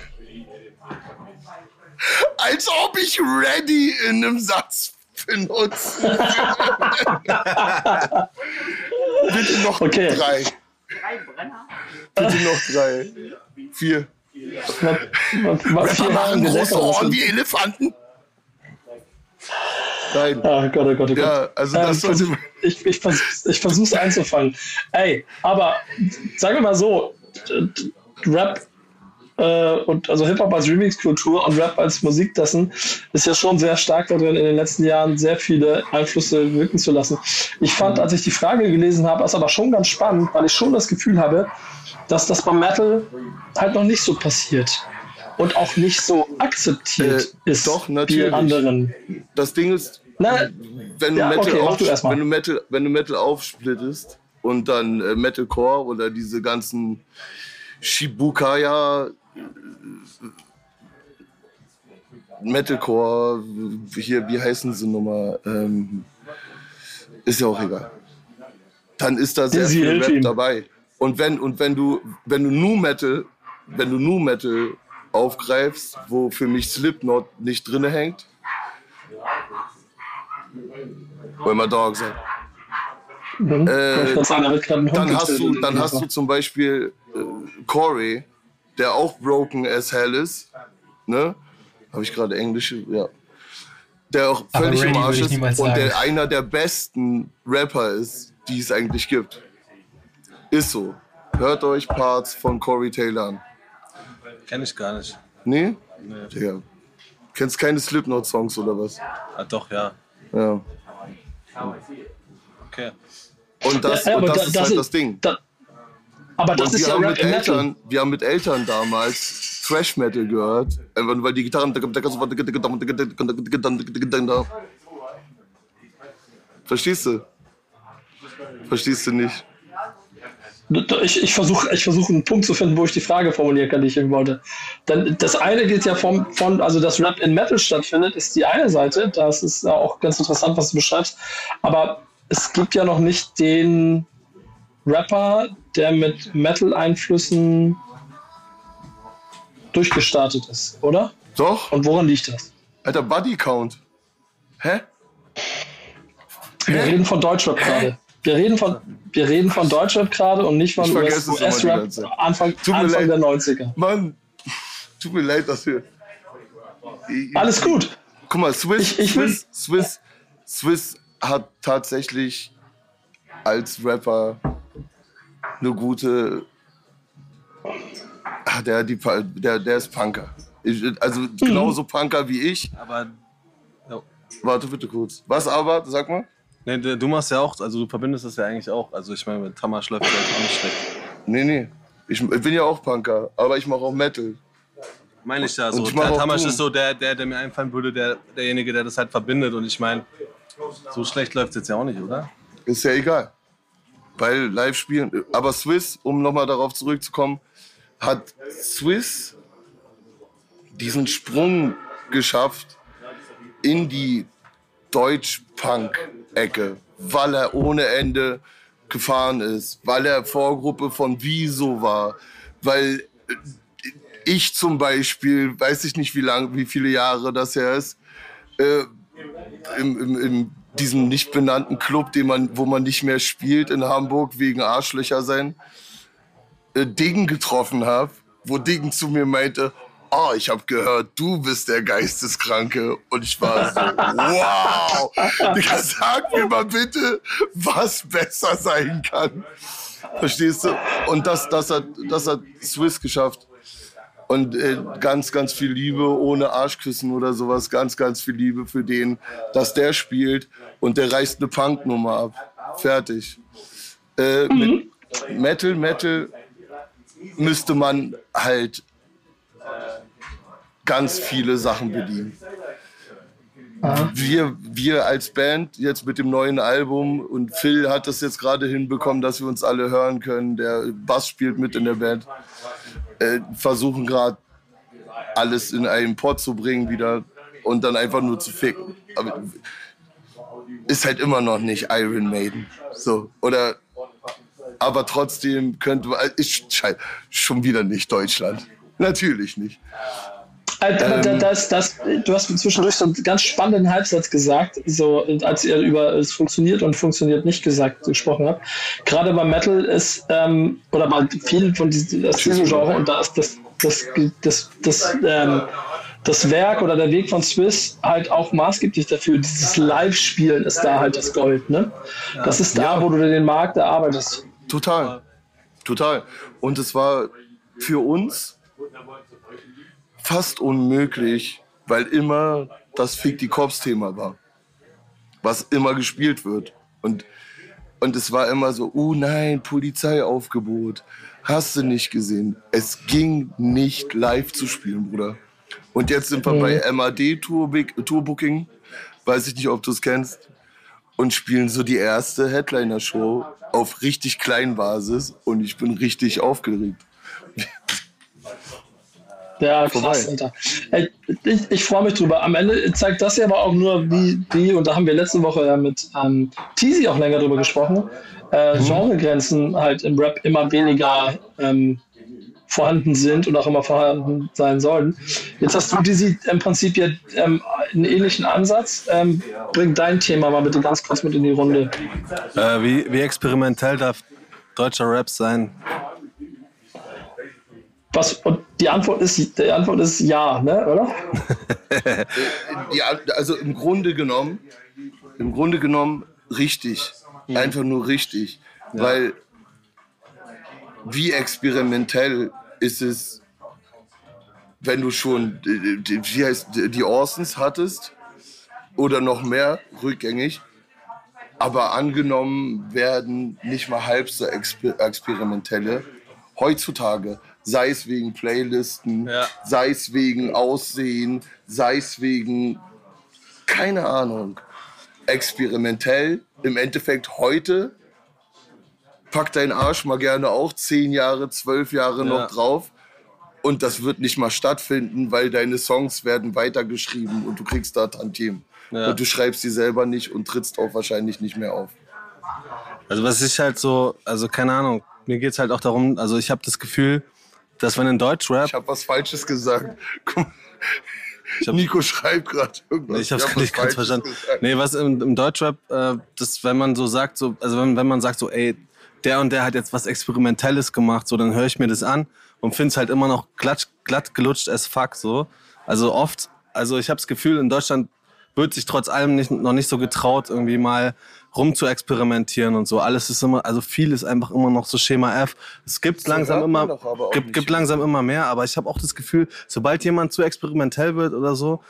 Als ob ich ready in einem Satz benutze. *laughs* bitte noch Okay. drei. Bitte noch drei. Vier. Was, was, was Rapper hier machen große Ohren wie Elefanten. Nein. Ah, Gott, oh Gott, oh Gott. Ja, also Ähm, das sollte. ich, ich, versuch's, ich versuch's einzufangen. Ey, aber sagen wir mal so, Rap äh, und also Hip-Hop als Remix-Kultur und Rap als Musik dessen ist ja schon sehr stark darin, in den letzten Jahren sehr viele Einflüsse wirken zu lassen. Ich fand, als ich die Frage gelesen habe, ist aber schon ganz spannend, weil ich schon das Gefühl habe, dass das beim Metal halt noch nicht so passiert. Und auch nicht so akzeptiert Äh, ist doch, wie natürlich. in anderen. Das Ding ist, Na, wenn du, Ja, Metal, okay, auf, du wenn, du Metal, wenn du Metal aufsplittest und dann äh, Metalcore oder diese ganzen Shibukaya, Metalcore, hier, wie heißen sie nochmal? Ähm, ist ja auch egal. Dann ist da sehr viel Rap dabei. Und wenn, und wenn du, wenn du Nu Metal, wenn du Nu Metal aufgreifst, wo für mich Slipknot nicht drinne hängt, Where my dogs at. Mhm. Äh, Ich würd sagen, da wird gerade ein Hund Dann hast du, dann hast du zum Beispiel äh, Corey, der auch broken as hell ist. Ne? Habe ich gerade Englisch? Ja. Der auch völlig im Arsch ist und sagen. der einer der besten Rapper ist, die es eigentlich gibt. Ist so. Hört euch Parts von Corey Taylor an. Kenn ich gar nicht. Nee? Nee. Digga. Kennst keine Slipknot-Songs oder was? Ah, doch, ja. Ja. Okay. Und das, Ja, und das ist das halt ist- das Ding. Da, aber das Und ist wir ja haben, mit. Eltern, wir haben mit Eltern damals Thrash Metal gehört, nur weil die Gitarren. Verstehst du? Verstehst du nicht? Ich, ich versuche ich versuch einen Punkt zu finden, wo ich die Frage formulieren kann, die ich eben wollte. Dann, das eine geht ja vom, von, also dass Rap in Metal stattfindet, ist die eine Seite. Das ist auch ganz interessant, was du beschreibst. Aber es gibt ja noch nicht den Rapper, der mit Metal-Einflüssen durchgestartet ist, oder? Doch, Und woran liegt das? alter Buddy Count. Hä? Wir reden von Deutschrap gerade. Wir reden von, wir reden von Deutschrap gerade und nicht von US US-Rap Zeit. Anfang, Anfang der 90er. Mann, tut mir leid, dass wir. Alles gut. Guck mal, Swiss, Ich- ich Swiss, Swiss, Swiss hat tatsächlich als Rapper eine gute. Ah, der, die, der, der ist Punker. Ich, also Mhm. genauso Punker wie ich. Aber Warte bitte kurz. Was aber? Sag mal. nee, du machst ja auch, also du verbindest das ja eigentlich auch. Also ich meine, mit Tamasch läuft das auch nicht schlecht. Nee, nee. Ich, ich bin ja auch Punker, aber ich mache auch Metal. Meine ich ja so. ich Der Tamasch ist so der, der, der mir einfallen würde, der, derjenige, der das halt verbindet. Und ich meine, so schlecht läuft es jetzt ja auch nicht, oder? Ist ja egal. Weil Live-Spielen, aber Swiss, um nochmal darauf zurückzukommen, hat Swiss diesen Sprung geschafft in die Deutsch-Punk-Ecke, weil er ohne Ende gefahren ist, weil er Vorgruppe von Wieso war, weil ich zum Beispiel, weiß ich nicht wie lang, wie viele Jahre das her ist, äh, im, im, in diesem nicht benannten Club, den man, wo man nicht mehr spielt in Hamburg wegen Arschlöcher sein, äh, Ding getroffen habe, wo Ding zu mir meinte, oh, ich habe gehört, du bist der Geisteskranke. Und ich war so, *laughs* wow. Digga, sag mir mal bitte, was besser sein kann. Verstehst du? Und das, das, hat, das hat Swiss geschafft. Und äh, ganz, ganz viel Liebe ohne Arschküssen oder sowas. Ganz, ganz viel Liebe für den, dass der spielt und der reißt eine Punknummer ab. Fertig. Äh, mhm. Metal, Metal müsste man halt ganz viele Sachen bedienen. Wir, wir als Band jetzt mit dem neuen Album und Phil hat das jetzt gerade hinbekommen, dass wir uns alle hören können. Der Bass spielt mit in der Band. Äh, versuchen gerade alles in einen Pot zu bringen wieder und dann einfach nur zu ficken. Aber ist halt immer noch nicht Iron Maiden. So. Oder aber trotzdem könnte man. Ist schon wieder nicht Deutschland. Natürlich nicht. Ähm, das, das, du hast zwischendurch so einen ganz spannenden Halbsatz gesagt, so als ihr über es funktioniert und funktioniert nicht gesagt gesprochen habt. Gerade bei Metal ist ähm, oder bei vielen von diesem, Genre und da ist das das das das, ähm, das Werk oder der Weg von Swiss halt auch maßgeblich dafür. Dieses Live-Spielen ist da halt das Gold, ne? Das ist da, ja. wo du den Markt erarbeitest. Total, total. Und es war für uns fast unmöglich, weil immer das Fick die Cops-Thema war, was immer gespielt wird. Und, und es war immer so, oh nein, Polizeiaufgebot, hast du nicht gesehen. Es ging nicht live zu spielen, Bruder. Und jetzt sind wir bei MAD Tourbooking, weiß ich nicht, ob du es kennst, und spielen so die erste Headliner-Show auf richtig kleinen Basis und ich bin richtig aufgeregt. Ja, krass, Alter. Ich, ich freue mich drüber. Am Ende zeigt das ja aber auch nur, wie, wie und da haben wir letzte Woche ja mit ähm, Teasy auch länger drüber gesprochen, äh, mhm. Genregrenzen halt im Rap immer weniger ähm, vorhanden sind und auch immer vorhanden sein sollen. Jetzt hast du Teasy im Prinzip ja ähm, einen ähnlichen Ansatz. Ähm, bring dein Thema mal bitte ganz kurz mit in die Runde. Äh, wie, wie experimentell darf deutscher Rap sein? Was, und die Antwort ist, die Antwort ist ja, ne, oder? *laughs* ja, also im Grunde genommen, im Grunde genommen richtig. Mhm. Einfach nur richtig. Ja. Weil wie experimentell ist es, wenn du schon, wie heißt, die Orsons hattest oder noch mehr rückgängig, aber angenommen werden nicht mal halb so exper experimentelle heutzutage sei es wegen Playlisten, ja. sei es wegen Aussehen, sei es wegen, keine Ahnung, experimentell. Im Endeffekt heute, pack deinen Arsch mal gerne auch zehn Jahre, zwölf Jahre ja. noch drauf. Und das wird nicht mal stattfinden, weil deine Songs werden weitergeschrieben und du kriegst da Tantiem. Ja. Und du schreibst sie selber nicht und trittst auch wahrscheinlich nicht mehr auf. Also was ich halt so, also keine Ahnung, mir geht es halt auch darum, also ich habe das Gefühl, dass wenn in Deutschrap. Ich habe was Falsches gesagt. Hab, Nico schreibt gerade irgendwas. Ich habe es nicht ganz verstanden. Gesagt. Nee, was im, im Deutschrap, äh, das, wenn man so sagt, so, also wenn, wenn man sagt so, ey, der und der hat jetzt was Experimentelles gemacht, so, dann höre ich mir das an und finde es halt immer noch glatt, glatt gelutscht as fuck, so. Also oft, also ich habe das Gefühl, in Deutschland wird sich trotz allem nicht, noch nicht so getraut, irgendwie mal rum zu experimentieren und so. Alles ist immer, also viel ist einfach immer noch so Schema F. Es gibt langsam immer, gibt, gibt langsam immer mehr, aber ich habe auch das Gefühl, sobald jemand zu experimentell wird oder so,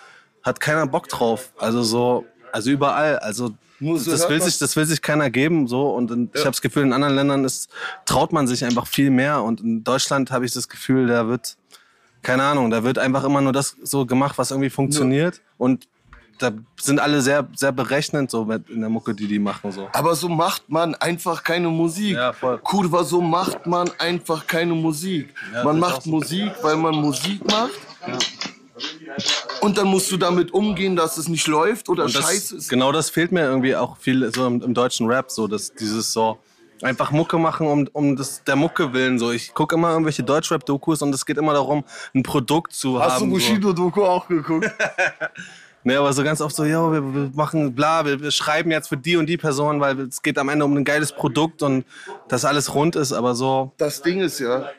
hat keiner Bock drauf. Also so, also überall. Also das will sich, das will sich keiner geben, so. Und in, ja. ich habe das Gefühl, in anderen Ländern ist, traut man sich einfach viel mehr. Und in Deutschland habe ich das Gefühl, da wird, keine Ahnung, da wird einfach immer nur das so gemacht, was irgendwie funktioniert. Ja. Und da sind alle sehr, sehr berechnend so mit- in der Mucke, die die machen. So. Aber so macht man einfach keine Musik. Ja, voll. Kurva, so macht man einfach keine Musik. Ja, man macht so. Musik, weil man Musik macht. Und dann musst du damit umgehen, dass es nicht läuft oder das, scheiße ist. Genau das fehlt mir irgendwie auch viel so im, im deutschen Rap, so dass dieses so einfach Mucke machen um, um das, der Mucke willen. So. Ich gucke immer irgendwelche Deutschrap-Dokus und es geht immer darum, ein Produkt zu Hast du haben. so. Bushido-Doku auch geguckt? *laughs* Nee, aber so ganz oft so, ja, wir, wir machen bla, wir, wir schreiben jetzt für die und die Person, weil es geht am Ende um ein geiles Produkt und dass alles rund ist, aber so, Das Ding ist ja,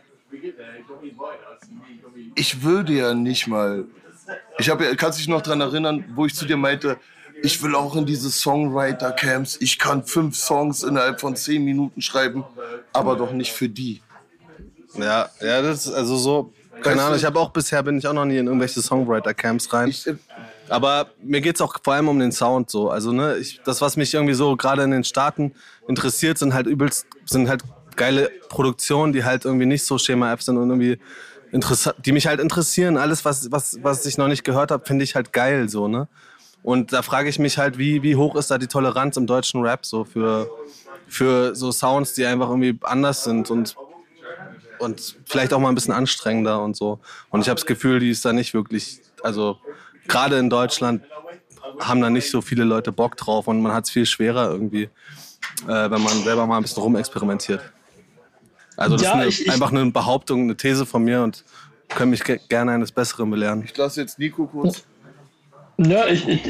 ich würde ja nicht mal. Ich habe ja, kannst dich noch dran erinnern, wo ich zu dir meinte, ich will auch in diese Songwriter-Camps. Ich kann fünf Songs innerhalb von zehn Minuten schreiben, aber doch nicht für die. ja, ja, das ist also so, keine Ahnung, ich habe auch bisher bin ich auch noch nie in irgendwelche Songwriter-Camps rein. Ich, äh, Aber mir geht's auch vor allem um den Sound so. Also, ne, ich, das, was mich irgendwie so gerade in den Staaten interessiert, sind halt übelst, sind halt geile Produktionen, die halt irgendwie nicht so Schema-F sind und irgendwie interessant, die mich halt interessieren. Alles, was, was, was ich noch nicht gehört habe, finde ich halt geil so, ne? Und da frage ich mich halt, wie, wie hoch ist da die Toleranz im deutschen Rap so für, für so Sounds, die einfach irgendwie anders sind und und vielleicht auch mal ein bisschen anstrengender und so. Und ich habe das Gefühl, die ist da nicht wirklich, also gerade in Deutschland haben da nicht so viele Leute Bock drauf und man hat es viel schwerer irgendwie, äh, wenn man selber mal ein bisschen rumexperimentiert. Also das Ja, ist eine, ich- ich- einfach eine Behauptung, eine These von mir und können mich ge gerne eines Besseren belehren. ich lasse jetzt Nico kurz. Ja, ich, ich,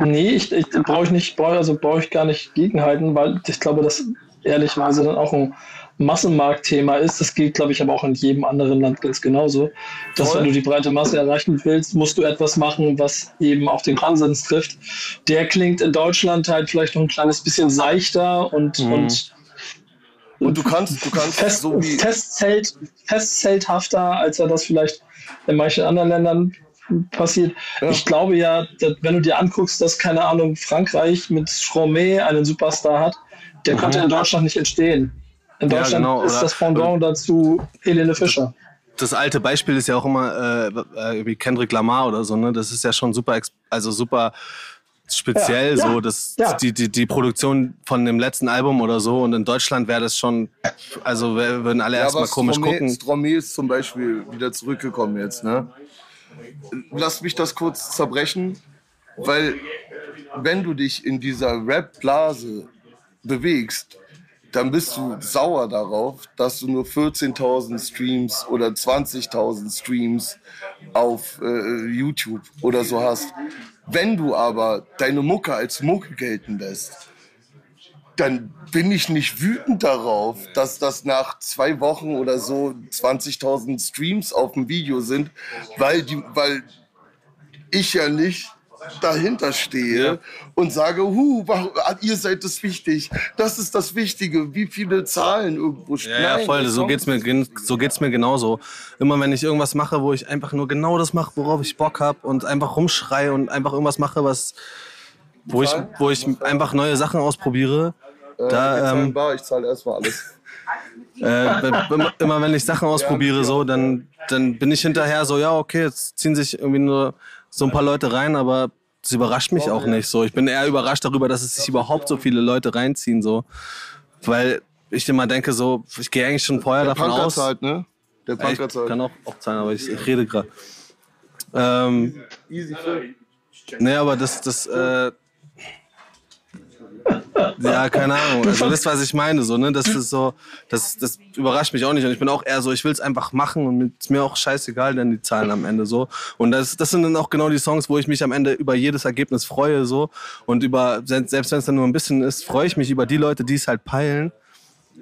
nee, ich, ich brauche ich nicht, brauche also brauche ich gar nicht gegenhalten, weil ich glaube, dass ehrlichweise dann auch ein Massenmarktthema ist. Das gilt, glaube ich, aber auch in jedem anderen Land ganz genauso. Dass Voll. wenn du die breite Masse erreichen willst, musst du etwas machen, was eben auf den Konsens trifft. Der klingt in Deutschland halt vielleicht noch ein kleines bisschen seichter und, Mhm. und Und du kannst, du kannst fest, so wie. festzelt, festzelthafter, als er das vielleicht in manchen anderen Ländern passiert. Ja. Ich glaube ja, dass, wenn du dir anguckst, dass, keine Ahnung, Frankreich mit Stromae einen Superstar hat, der konnte in Deutschland nicht entstehen. In Mhm. Ja, Deutschland genau, ist das Pendant dazu Helene Fischer. Das alte Beispiel ist ja auch immer äh, äh, wie Kendrick Lamar oder so, ne? Das ist ja schon super, also super speziell Ja, ja, so, dass ja. die, die, die Produktion von dem letzten Album oder so und in Deutschland wäre das schon, also wir würden alle Ja, erstmal komisch Stromae, gucken. Stromae ist zum Beispiel wieder zurückgekommen jetzt, ne? Lass mich das kurz zerbrechen, weil wenn du dich in dieser Rap-Blase bewegst, dann bist du sauer darauf, dass du nur 14.000 Streams oder 20.000 Streams auf äh, YouTube oder so hast. Wenn du aber deine Mucke als Mucke gelten lässt, dann bin ich nicht wütend darauf, dass das nach zwei Wochen oder so 20.000 Streams auf dem Video sind, weil, die, weil ich ja nicht dahinter stehe Ja. und sage, hu, ihr seid das wichtig, das ist das Wichtige, wie viele Zahlen irgendwo stehen. Ja, ja, voll, so geht's mir, so geht's mir genauso. Immer wenn ich irgendwas mache, wo ich einfach nur genau das mache, worauf ich Bock habe und einfach rumschreie und einfach irgendwas mache, was, wo ich, wo ich einfach neue Sachen ausprobiere, da, ähm, Bar, ich zahle erstmal alles. *laughs* Äh, immer, immer wenn ich Sachen ausprobiere, so, dann, dann bin ich hinterher so, ja, okay, jetzt ziehen sich irgendwie nur so ein paar Leute rein, aber das überrascht mich auch nicht so. Ich bin eher überrascht darüber, dass es sich überhaupt so viele Leute reinziehen, so. Weil ich immer denke, so, ich gehe eigentlich schon vorher Der davon Punker aus. zahlt, ne? Der Ja, ich Punker zahlt. kann auch, auch zahlen, aber ich, ich rede gerade. Ähm, Easy Phil. nee, aber das, das, äh, ja, keine Ahnung. Also das, was ich meine, so, ne, das ist so, das, das überrascht mich auch nicht. Und ich bin auch eher so, ich will es einfach machen und ist mir auch scheißegal, denn die Zahlen am Ende so. Und das, das sind dann auch genau die Songs, wo ich mich am Ende über jedes Ergebnis freue, so. Und über, selbst wenn es dann nur ein bisschen ist, freue ich mich über die Leute, die es halt peilen.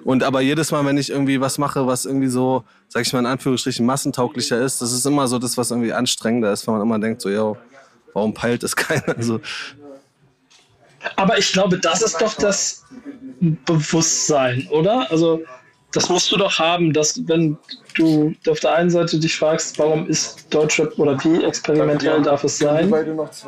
Und aber jedes Mal, wenn ich irgendwie was mache, was irgendwie so, sag ich mal in Anführungsstrichen, massentauglicher ist, das ist immer so das, was irgendwie anstrengender ist, wenn man immer denkt, so, yo, warum peilt das *laughs* keiner? Also, Aber ich glaube, das ist doch das Bewusstsein, oder? Also, das musst du doch haben, dass wenn du auf der einen Seite dich fragst, warum ist Deutschrap oder wie experimentell darf es sein?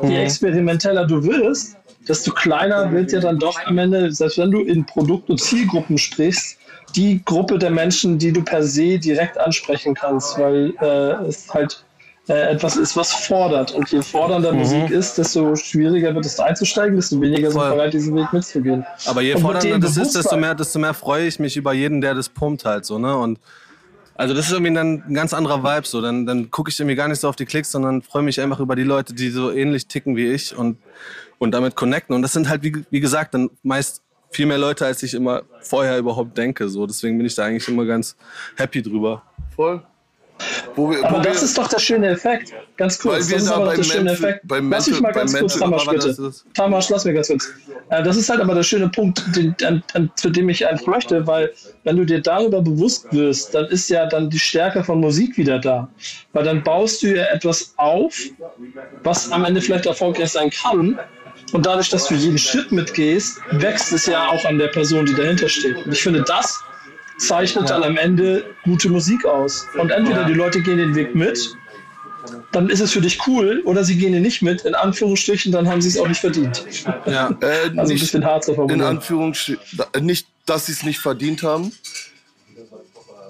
Je experimenteller du wirst, desto kleiner wird ja dann doch am Ende, selbst wenn du in Produkt- und Zielgruppen sprichst, die Gruppe der Menschen, die du per se direkt ansprechen kannst, weil äh, es halt äh, etwas ist, was fordert. Und je fordernder Musik ist, desto schwieriger wird es einzusteigen, desto weniger sind Voll. bereit, diesen Weg mitzugehen. Aber je fordernder das ist, desto mehr, desto mehr freue ich mich über jeden, der das pumpt halt so, ne? Und also das ist irgendwie dann ein ganz anderer Vibe so. Dann, dann gucke ich irgendwie gar nicht so auf die Klicks, sondern freue mich einfach über die Leute, die so ähnlich ticken wie ich und, und damit connecten. Und das sind halt, wie, wie gesagt, dann meist viel mehr Leute, als ich immer vorher überhaupt denke. So. Deswegen bin ich da eigentlich immer ganz happy drüber. Voll. Wo wir, Aber wo das wir, ist doch der schöne Effekt. Ganz kurz. Das ist da aber der schöne Effekt. lass mich mal ganz kurz, Tamasch, das bitte. Tamasch, lass mir ganz kurz. Äh, Das ist halt aber der schöne Punkt, den, an, an, zu dem ich eigentlich möchte, weil wenn du dir darüber bewusst wirst, dann ist ja dann die Stärke von Musik wieder da. Weil dann baust du ja etwas auf, was am Ende vielleicht erfolgreich sein kann. Und dadurch, dass du jeden Schritt mitgehst, wächst es ja auch an der Person, die dahinter steht. Und ich finde, das zeichnet dann am Ende gute Musik aus. Und entweder die Leute gehen den Weg mit, dann ist es für dich cool, oder sie gehen den nicht mit, in Anführungsstrichen, dann haben sie es auch nicht verdient. Ja. *laughs* äh, Also ein nicht, bisschen hart zu in formulieren. Anführungsstrichen, nicht, dass sie es nicht verdient haben.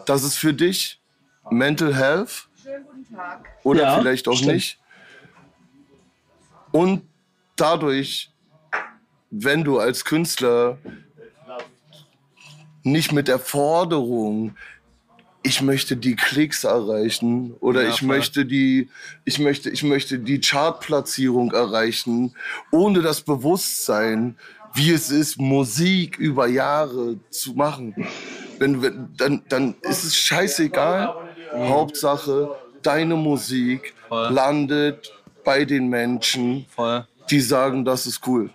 Das ist für dich Mental Health oder Ja, vielleicht auch stimmt. nicht. Und dadurch, wenn du als Künstler nicht mit der Forderung, ich möchte die Klicks erreichen oder Ja, ich voll. möchte die, ich möchte, ich möchte die Chartplatzierung erreichen, ohne das Bewusstsein, wie es ist, Musik über Jahre zu machen. Wenn, wenn, dann, dann ist es scheißegal. Hauptsache, deine Musik Voll. landet bei den Menschen, Voll, die sagen, das ist cool.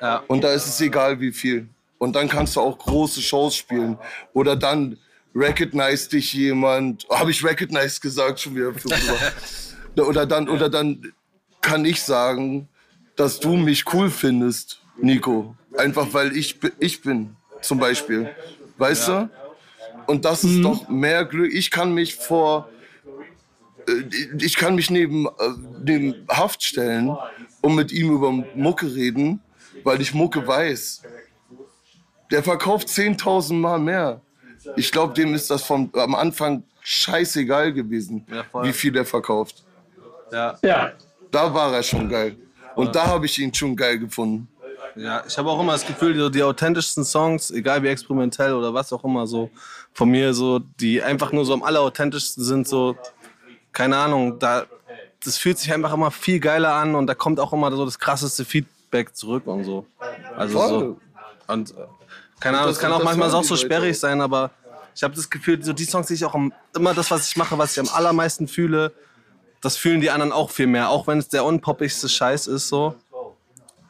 Ja. Und da ist es egal, wie viel. Und dann kannst du auch große Shows spielen. Oder dann recognize dich jemand. Habe ich recognize gesagt schon wieder? *laughs* Oder dann, oder dann kann ich sagen, dass du mich cool findest, Nico. Einfach weil ich, ich bin, zum Beispiel. Weißt du? Und das ist doch mehr Glück. Ich kann mich vor, äh, ich kann mich neben, äh, neben Haft stellen und mit ihm über Mucke reden, weil ich Mucke weiß. Der verkauft 10.000 Mal mehr. Ich glaube, dem ist das vom, am Anfang scheißegal gewesen, Ja, wie viel der verkauft. Ja. Ja, Da war er schon geil. Und da habe ich ihn schon geil gefunden. Ja, ich habe auch immer das Gefühl, die, die authentischsten Songs, egal wie experimentell oder was auch immer, so von mir, so, die einfach nur so am allerauthentischsten sind, so, keine Ahnung, da, das fühlt sich einfach immer viel geiler an und da kommt auch immer so das krasseste Feedback zurück und so. Also Voll. so. Und äh, keine Ahnung, das- es kann auch manchmal auch so sperrig sein, aber ich habe das Gefühl, so die Songs, die ich auch am, immer das, was ich mache, was ich am allermeisten fühle, das fühlen die anderen auch viel mehr, auch wenn es der unpoppigste Scheiß ist, so.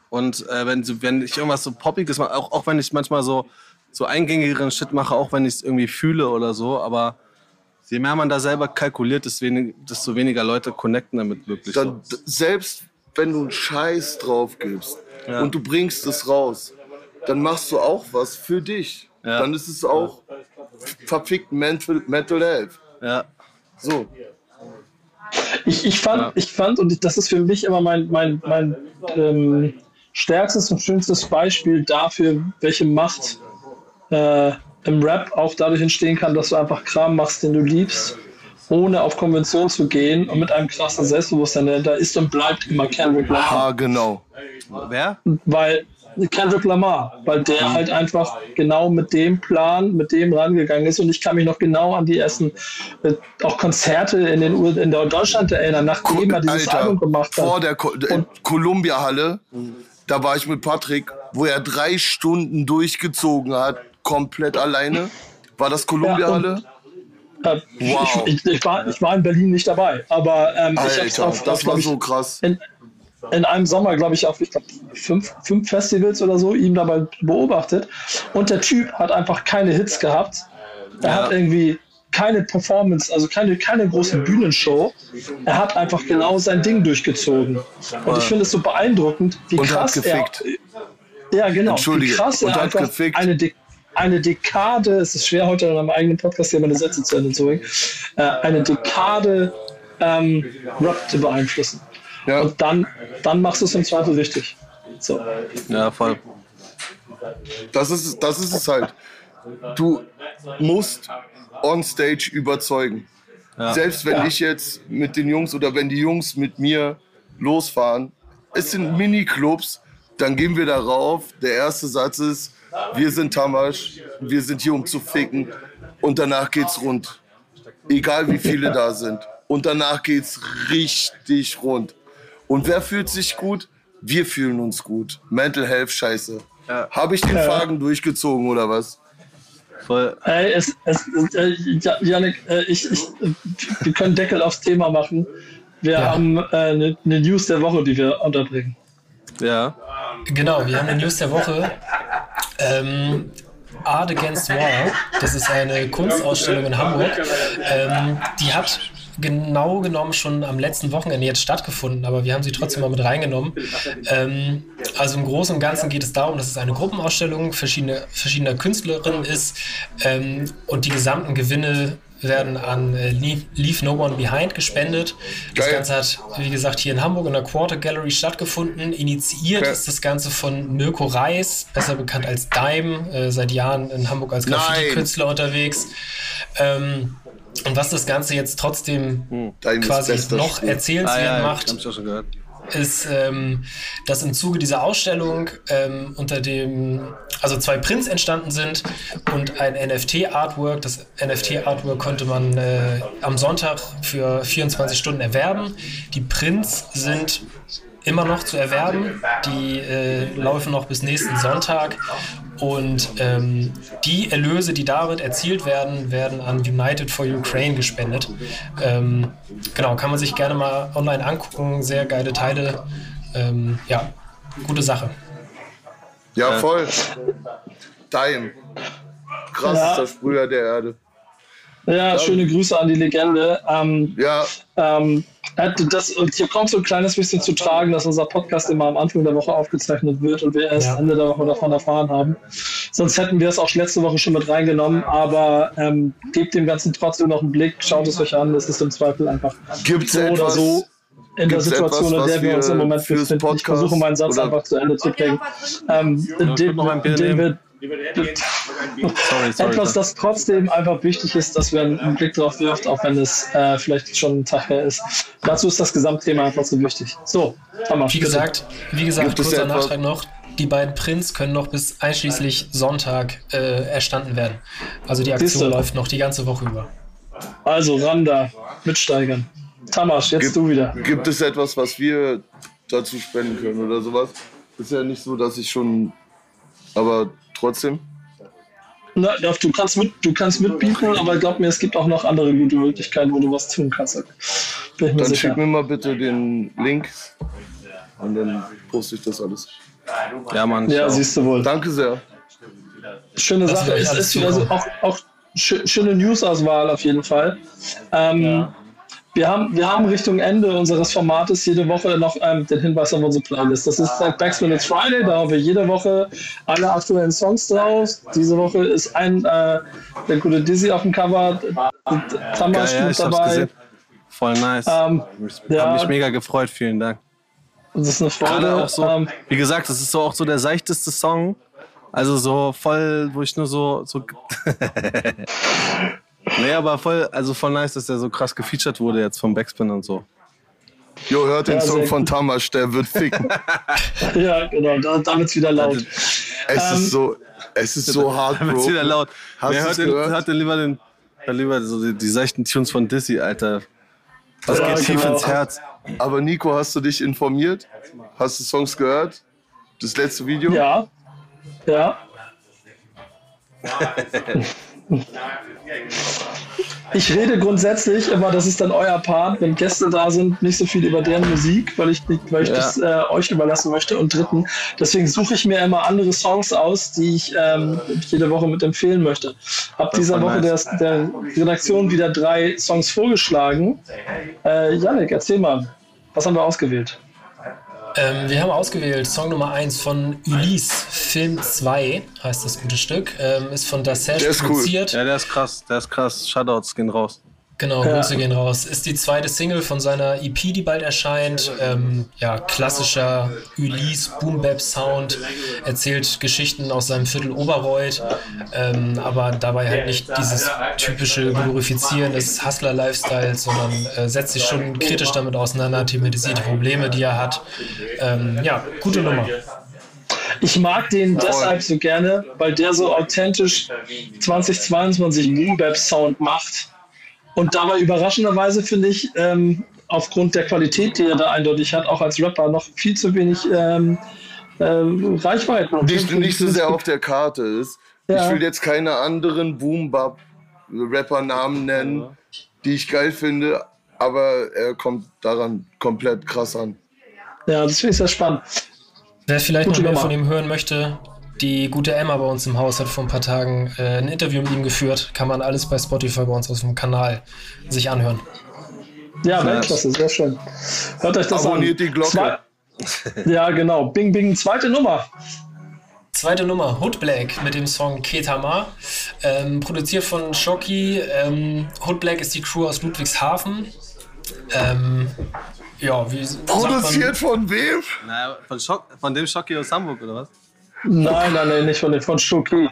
Und äh, wenn, so- wenn ich irgendwas so Poppiges mache, auch, auch wenn ich manchmal so, so eingängigeren Shit mache, auch wenn ich es irgendwie fühle oder so, aber je mehr man da selber kalkuliert, desto, wenig, desto weniger Leute connecten damit wirklich. So. Dann, d- selbst wenn du einen Scheiß drauf gibst Ja. und du bringst es raus, dann machst du auch was für dich. Ja. Dann ist es auch verfickt Mental, Mental Health. Ja, So. ich, ich, fand, Ja. ich fand, und das ist für mich immer mein, mein, mein ähm, stärkstes und schönstes Beispiel dafür, welche Macht äh, im Rap auch dadurch entstehen kann, dass du einfach Kram machst, den du liebst, ohne auf Konvention zu gehen und mit einem krassen Selbstbewusstsein dahinter ist und bleibt immer Kendrick Lamar. Ah, genau. wer? weil Kendrick Lamar, weil der halt einfach genau mit dem Plan, mit dem rangegangen ist und ich kann mich noch genau an die ersten äh, auch Konzerte in den U in Deutschland erinnern, nachdem er dieses Album gemacht vor hat. der Co äh, Columbia-Halle, da war ich mit Patrick, wo er drei Stunden durchgezogen hat, komplett alleine. War das Columbia-Halle? Äh, Wow. ich, ich, ich, war, ich war in Berlin nicht dabei, aber ähm, ich hab's Alter, auf, auf, das war glaub ich, so krass. in, in einem Sommer, glaube ich, auf ich glaub, fünf, fünf Festivals oder so ihm dabei beobachtet. Und der Typ hat einfach keine Hits gehabt. Er Ja. hat irgendwie keine Performance, also keine, keine große Bühnenshow. Er hat einfach genau sein Ding durchgezogen. Und ich finde es so beeindruckend, wie Und hat krass er. gefickt. Ja, genau. Entschuldige, Wie krass und er hat einfach gefickt. eine, De eine Dekade, es ist schwer heute in einem eigenen Podcast hier meine Sätze zu Ende zu bringen, äh, eine Dekade ähm, Rap zu beeinflussen. Ja. Und dann, dann machst du es im Zweifel richtig. So. Ja, voll. Das ist, das ist es halt. Du musst on stage überzeugen. Ja. Selbst wenn Ja. ich jetzt mit den Jungs oder wenn die Jungs mit mir losfahren, es sind Mini-Clubs, dann gehen wir darauf. Der erste Satz ist, wir sind Tamasch, wir sind hier um zu ficken und danach geht's rund. Egal wie viele da sind. Und danach geht's richtig rund. Und wer fühlt sich gut? Wir fühlen uns gut. Mental Health Scheiße. Habe ich den Ja. Faden durchgezogen oder was? Voll. Ey, es, es, äh, Ja- Janik, äh, ich, ich, äh, wir können Deckel aufs Thema machen. Wir Ja. haben äh, eine, eine News der Woche, die wir unterbringen. Ja. Genau, wir haben eine News der Woche. Ähm, Art Against War, das ist eine Kunstausstellung in Hamburg. Ähm, die hat genau genommen schon am letzten Wochenende jetzt stattgefunden, aber wir haben sie trotzdem mal mit reingenommen. Ähm, also im Großen und Ganzen geht es darum, dass es eine Gruppenausstellung verschiedene, verschiedener Künstlerinnen ist ähm, und die gesamten Gewinne werden an äh, Leave, Leave No One Behind gespendet. Das Geil. Ganze hat, wie gesagt, hier in Hamburg in der Quarter Gallery stattgefunden. Initiiert Okay. ist das Ganze von Mirko Reis, besser bekannt als Dime, äh, seit Jahren in Hamburg als Graffiti-Künstler unterwegs. Ähm, und was das Ganze jetzt trotzdem ist quasi noch Spruch. erzählenswert Ah, ja, macht, ist, ähm, dass im Zuge dieser Ausstellung ähm, unter dem, also zwei Prints entstanden sind und ein NFT-Artwork. Das NFT-Artwork konnte man äh, am Sonntag für 24 Stunden erwerben. Die Prints sind immer noch zu erwerben. Die äh, laufen noch bis nächsten Sonntag. Und ähm, die Erlöse, die damit erzielt werden, werden an United for Ukraine gespendet. Ähm, genau, kann man sich gerne mal online angucken. Sehr geile Teile. Ähm, ja, gute Sache. Ja, voll. Dime. Krassester Ja. Sprüher der Erde. Ja, schöne Grüße an die Legende. Ähm, Ja, ähm, äh, das, und hier kommt so ein kleines bisschen zu tragen, dass unser Podcast immer am Anfang der Woche aufgezeichnet wird und wir erst Ja. Ende der Woche davon erfahren haben. Sonst hätten wir es auch letzte Woche schon mit reingenommen, aber ähm, gebt dem Ganzen trotzdem noch einen Blick, schaut es euch an, es ist im Zweifel einfach gibt's so oder etwas, so in der Situation, etwas, in der was wir uns im wir Moment befinden. Ich versuche meinen Satz oder- einfach zu Ende zu bringen. Ähm, den, noch ein Bier den wir, *laughs* Sorry, sorry. etwas, das trotzdem einfach wichtig ist, dass wir einen Blick drauf wirft, auch wenn es äh, vielleicht schon ein Tag her ist. Dazu ist das Gesamtthema einfach so wichtig. So, Hammer. Wie gesagt, wie gesagt, kurzer Nachtrag noch. Die beiden Prints können noch bis einschließlich Sonntag äh, erstanden werden. Also die. Aktion läuft noch die ganze Woche über. Also, Randa, mitsteigern. Tamasch, jetzt Gibt- du wieder. gibt es etwas, was wir dazu spenden können oder sowas? Ist ja nicht so, dass ich schon, aber trotzdem. Na, ja, du, kannst mit, du kannst mitbieten, aber glaub mir, es gibt auch noch andere gute Möglichkeiten, wo du was tun kannst. Bin ich mir Dann sicher. schick mir mal bitte den Link und dann poste ich das alles. Ja, Mann. Ja, siehst du wohl. Danke sehr. Schöne Das Sache. Es ist wieder so, zukommen. auch, auch schö- schöne News-Auswahl auf jeden Fall. Ähm, wir, haben, wir haben Richtung Ende unseres Formates jede Woche noch ähm, den Hinweis auf unsere Playlist. Das ist like Backspin It's Friday, da haben wir jede Woche alle aktuellen Songs drauf. Diese Woche ist ein äh, der gute Dizzy auf dem Cover, Tamas Geil, ja, dabei. Voll nice. Ähm, ja. Hab mich mega gefreut, vielen Dank. das ist eine Freude. auch so, Ähm, wie gesagt, das ist so auch so der seichteste Song. Also so voll, wo ich nur so. so *laughs* nee, aber voll, also voll nice, dass der so krass gefeatured wurde jetzt vom Backspin und so. Jo, hört den Ja, Song von gut. Tamasch, der wird ficken. *laughs* ja, genau, da, damit ist wieder laut. Es Ähm, ist so, es ist so hard, Da wird's Bro. wieder laut. Hast Wer du's hört, den, gehört? hört denn lieber den, hört lieber so die, die seichten Tunes von Dizzy, Alter. Das Ja, geht tief genau. ins Herz. Aber Nico, hast du dich informiert? Hast du Songs gehört? Das letzte Video? Ja, ja. *laughs* Ich rede grundsätzlich immer, das ist dann euer Part, wenn Gäste da sind, nicht so viel über deren Musik, weil ich, nicht, weil ich Ja. das äh, euch überlassen möchte. Und dritten, deswegen suche ich mir immer andere Songs aus, die ich ähm, jede Woche mit empfehlen möchte. Hab dieser Woche nice. der, der Redaktion wieder drei Songs vorgeschlagen. Äh, Janik, erzähl mal, was haben wir ausgewählt? Ähm, wir haben ausgewählt Song Nummer 1 von Ulysse, Film 2 heißt das gute Stück. Ähm, ist von Dasesh Der ist cool. produziert. Ja, der ist krass, der ist krass. Shoutouts gehen raus. Genau, ja. Grüße gehen raus. Ist die zweite Single von seiner EP, die bald erscheint. Ähm, ja, klassischer Ulysse Boom Bap Sound. Erzählt Geschichten aus seinem Viertel Oberreuth, ähm, aber dabei halt nicht dieses typische Glorifizieren des Hustler-Lifestyles, sondern äh, setzt sich schon kritisch damit auseinander, thematisiert die Probleme, die er hat. Ähm, ja, gute Nummer. Ich mag den deshalb so gerne, weil der so authentisch 2022 Boom Bap Sound macht und dabei überraschenderweise finde ich, ähm, aufgrund der Qualität, die er da eindeutig hat, auch als Rapper noch viel zu wenig ähm, äh, Reichweite. Nicht, nicht so sehr *laughs* auf der Karte ist. Ja. Ich will jetzt keine anderen Boom-Bap-Rapper-Namen nennen, die ich geil finde, aber er kommt daran komplett krass an. Ja, das finde ich sehr spannend. Wer vielleicht Gute noch mehr Nummer. von ihm hören möchte, die gute Emma bei uns im Haus hat vor ein paar Tagen äh, ein Interview mit ihm geführt. Kann man alles bei Spotify bei uns aus dem Kanal sich anhören. Ja, Weltklasse, sehr schön. Hört euch das Abonniert an. die Glocke. Zwei ja, genau. Bing Bing, zweite Nummer. Zweite Nummer, Hood Black mit dem Song Ketama. Ähm, produziert von Shocky. Ähm, Hood Black ist die Crew aus Ludwigshafen. Ähm, ja, wie Produziert von wem? Naja, von, von dem Shocky aus Hamburg, oder was? Nein, nein, nein, nicht von, von Schuki.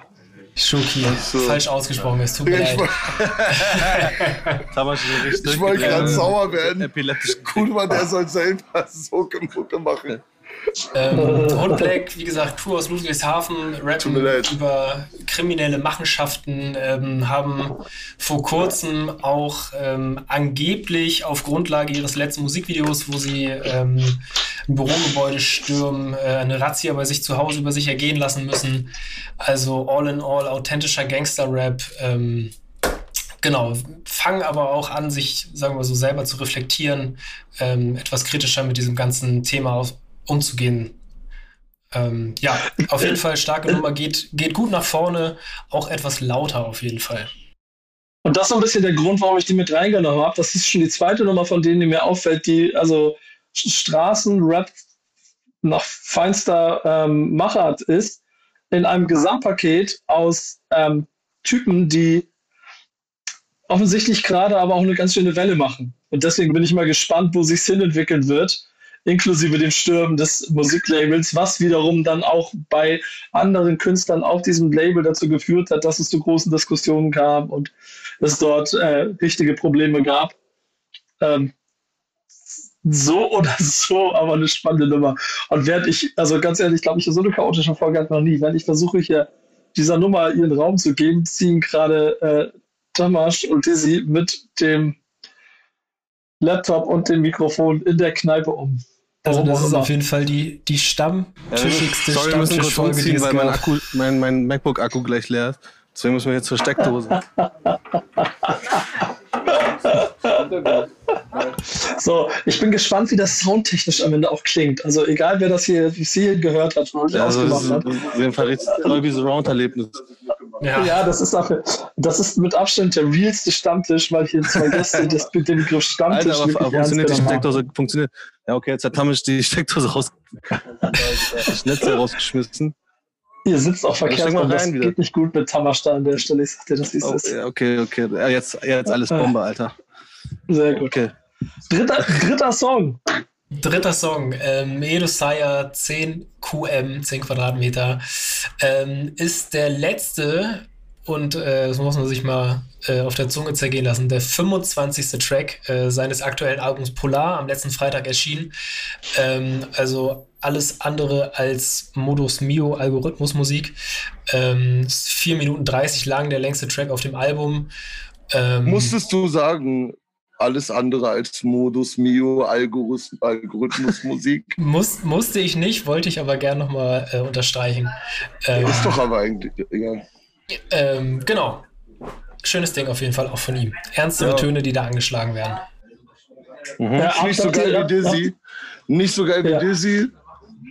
Schuki, so. falsch ausgesprochen, es tut mir leid. *laughs* ich wollte gerade sauer werden. Epileptisch. Cool, man, der soll selber so Mucke machen. Ähm, *laughs* Hot Black, wie gesagt, Tour aus Ludwigshafen, rappen über kriminelle Machenschaften, ähm, haben vor kurzem auch ähm, angeblich auf Grundlage ihres letzten Musikvideos, wo sie ähm, ein Bürogebäude stürmen, äh, eine Razzia bei sich zu Hause über sich ergehen lassen müssen. Also all in all authentischer Gangster-Rap. Ähm, genau, fangen aber auch an, sich, sagen wir so, selber zu reflektieren, ähm, etwas kritischer mit diesem ganzen Thema aus, umzugehen. Ähm, ja, auf jeden *laughs* Fall starke Nummer, geht, geht gut nach vorne, auch etwas lauter auf jeden Fall. Und das ist so ein bisschen der Grund, warum ich die mit reingenommen habe. Das ist schon die zweite Nummer von denen, die mir auffällt, die also Straßenrap nach feinster ähm, Machart ist, in einem Gesamtpaket aus ähm, Typen, die offensichtlich gerade aber auch eine ganz schöne Welle machen. Und deswegen bin ich mal gespannt, wo sich hin entwickeln wird inklusive dem Stürmen des Musiklabels, was wiederum dann auch bei anderen Künstlern auf diesem Label dazu geführt hat, dass es zu großen Diskussionen kam und es dort äh, richtige Probleme gab. Ähm, so oder *laughs* so, aber eine spannende Nummer. Und während ich, also ganz ehrlich, glaube ich, so eine chaotische Folge hat noch nie. Wenn ich versuche hier dieser Nummer ihren Raum zu geben, ziehen gerade äh, Thomas und Dizzy mit dem Laptop und dem Mikrofon in der Kneipe um. Also das ist auf jeden Fall die, die stammtischigste ja, Sorry, wir müssen kurz umziehen, weil mein, Akku, mein, mein MacBook-Akku gleich leer ist. Deswegen müssen wir jetzt zur Steckdose. *laughs* so, ich bin gespannt, wie das soundtechnisch am Ende auch klingt. Also egal, wer das hier, wie sie hier gehört hat und ja, also ausgemacht hat. Auf jeden Fall richtig Dolby Surround-Erlebnis. Ja. ja, das ist auch, das ist mit Abstand der realste Stammtisch, weil hier zwei Gäste das mit dem Begriff Stammtisch Alter, aber, aber funktioniert die Steckdose, funktioniert. Ja, okay, jetzt hat Tamisch die Steckdose raus, das Netz rausgeschmissen. Ihr sitzt auch verkehrt, ja, das wieder. geht nicht gut mit Tamasch da an der Stelle. Ich sag dir, das, wie es oh, ist. Ja, okay, okay. Ja, jetzt, jetzt alles Bombe, Alter. Sehr gut. Okay. Dritter, dritter Song. Dritter Song, ähm, Edosaya 10 QM, 10 Quadratmeter, ähm, ist der letzte und äh, das muss man sich mal äh, auf der Zunge zergehen lassen, der 25. Track äh, seines aktuellen Albums Polar am letzten Freitag erschienen. Ähm, also alles andere als Modus Mio Algorithmusmusik. Ähm, 4 Minuten 30 lang, der längste Track auf dem Album. Ähm, Musstest du sagen, alles andere als Modus Mio, Algorithmus, Algorithmusmusik. *laughs* Muss, musste ich nicht, wollte ich aber gern nochmal äh, unterstreichen. Ähm, ist doch aber eigentlich egal. Ähm, genau. Schönes Ding auf jeden Fall auch von ihm. Ernstere ja. Töne, die da angeschlagen werden. Mhm. Ja, nicht so geil wie Dizzy. Nicht so geil wie ja. Dizzy.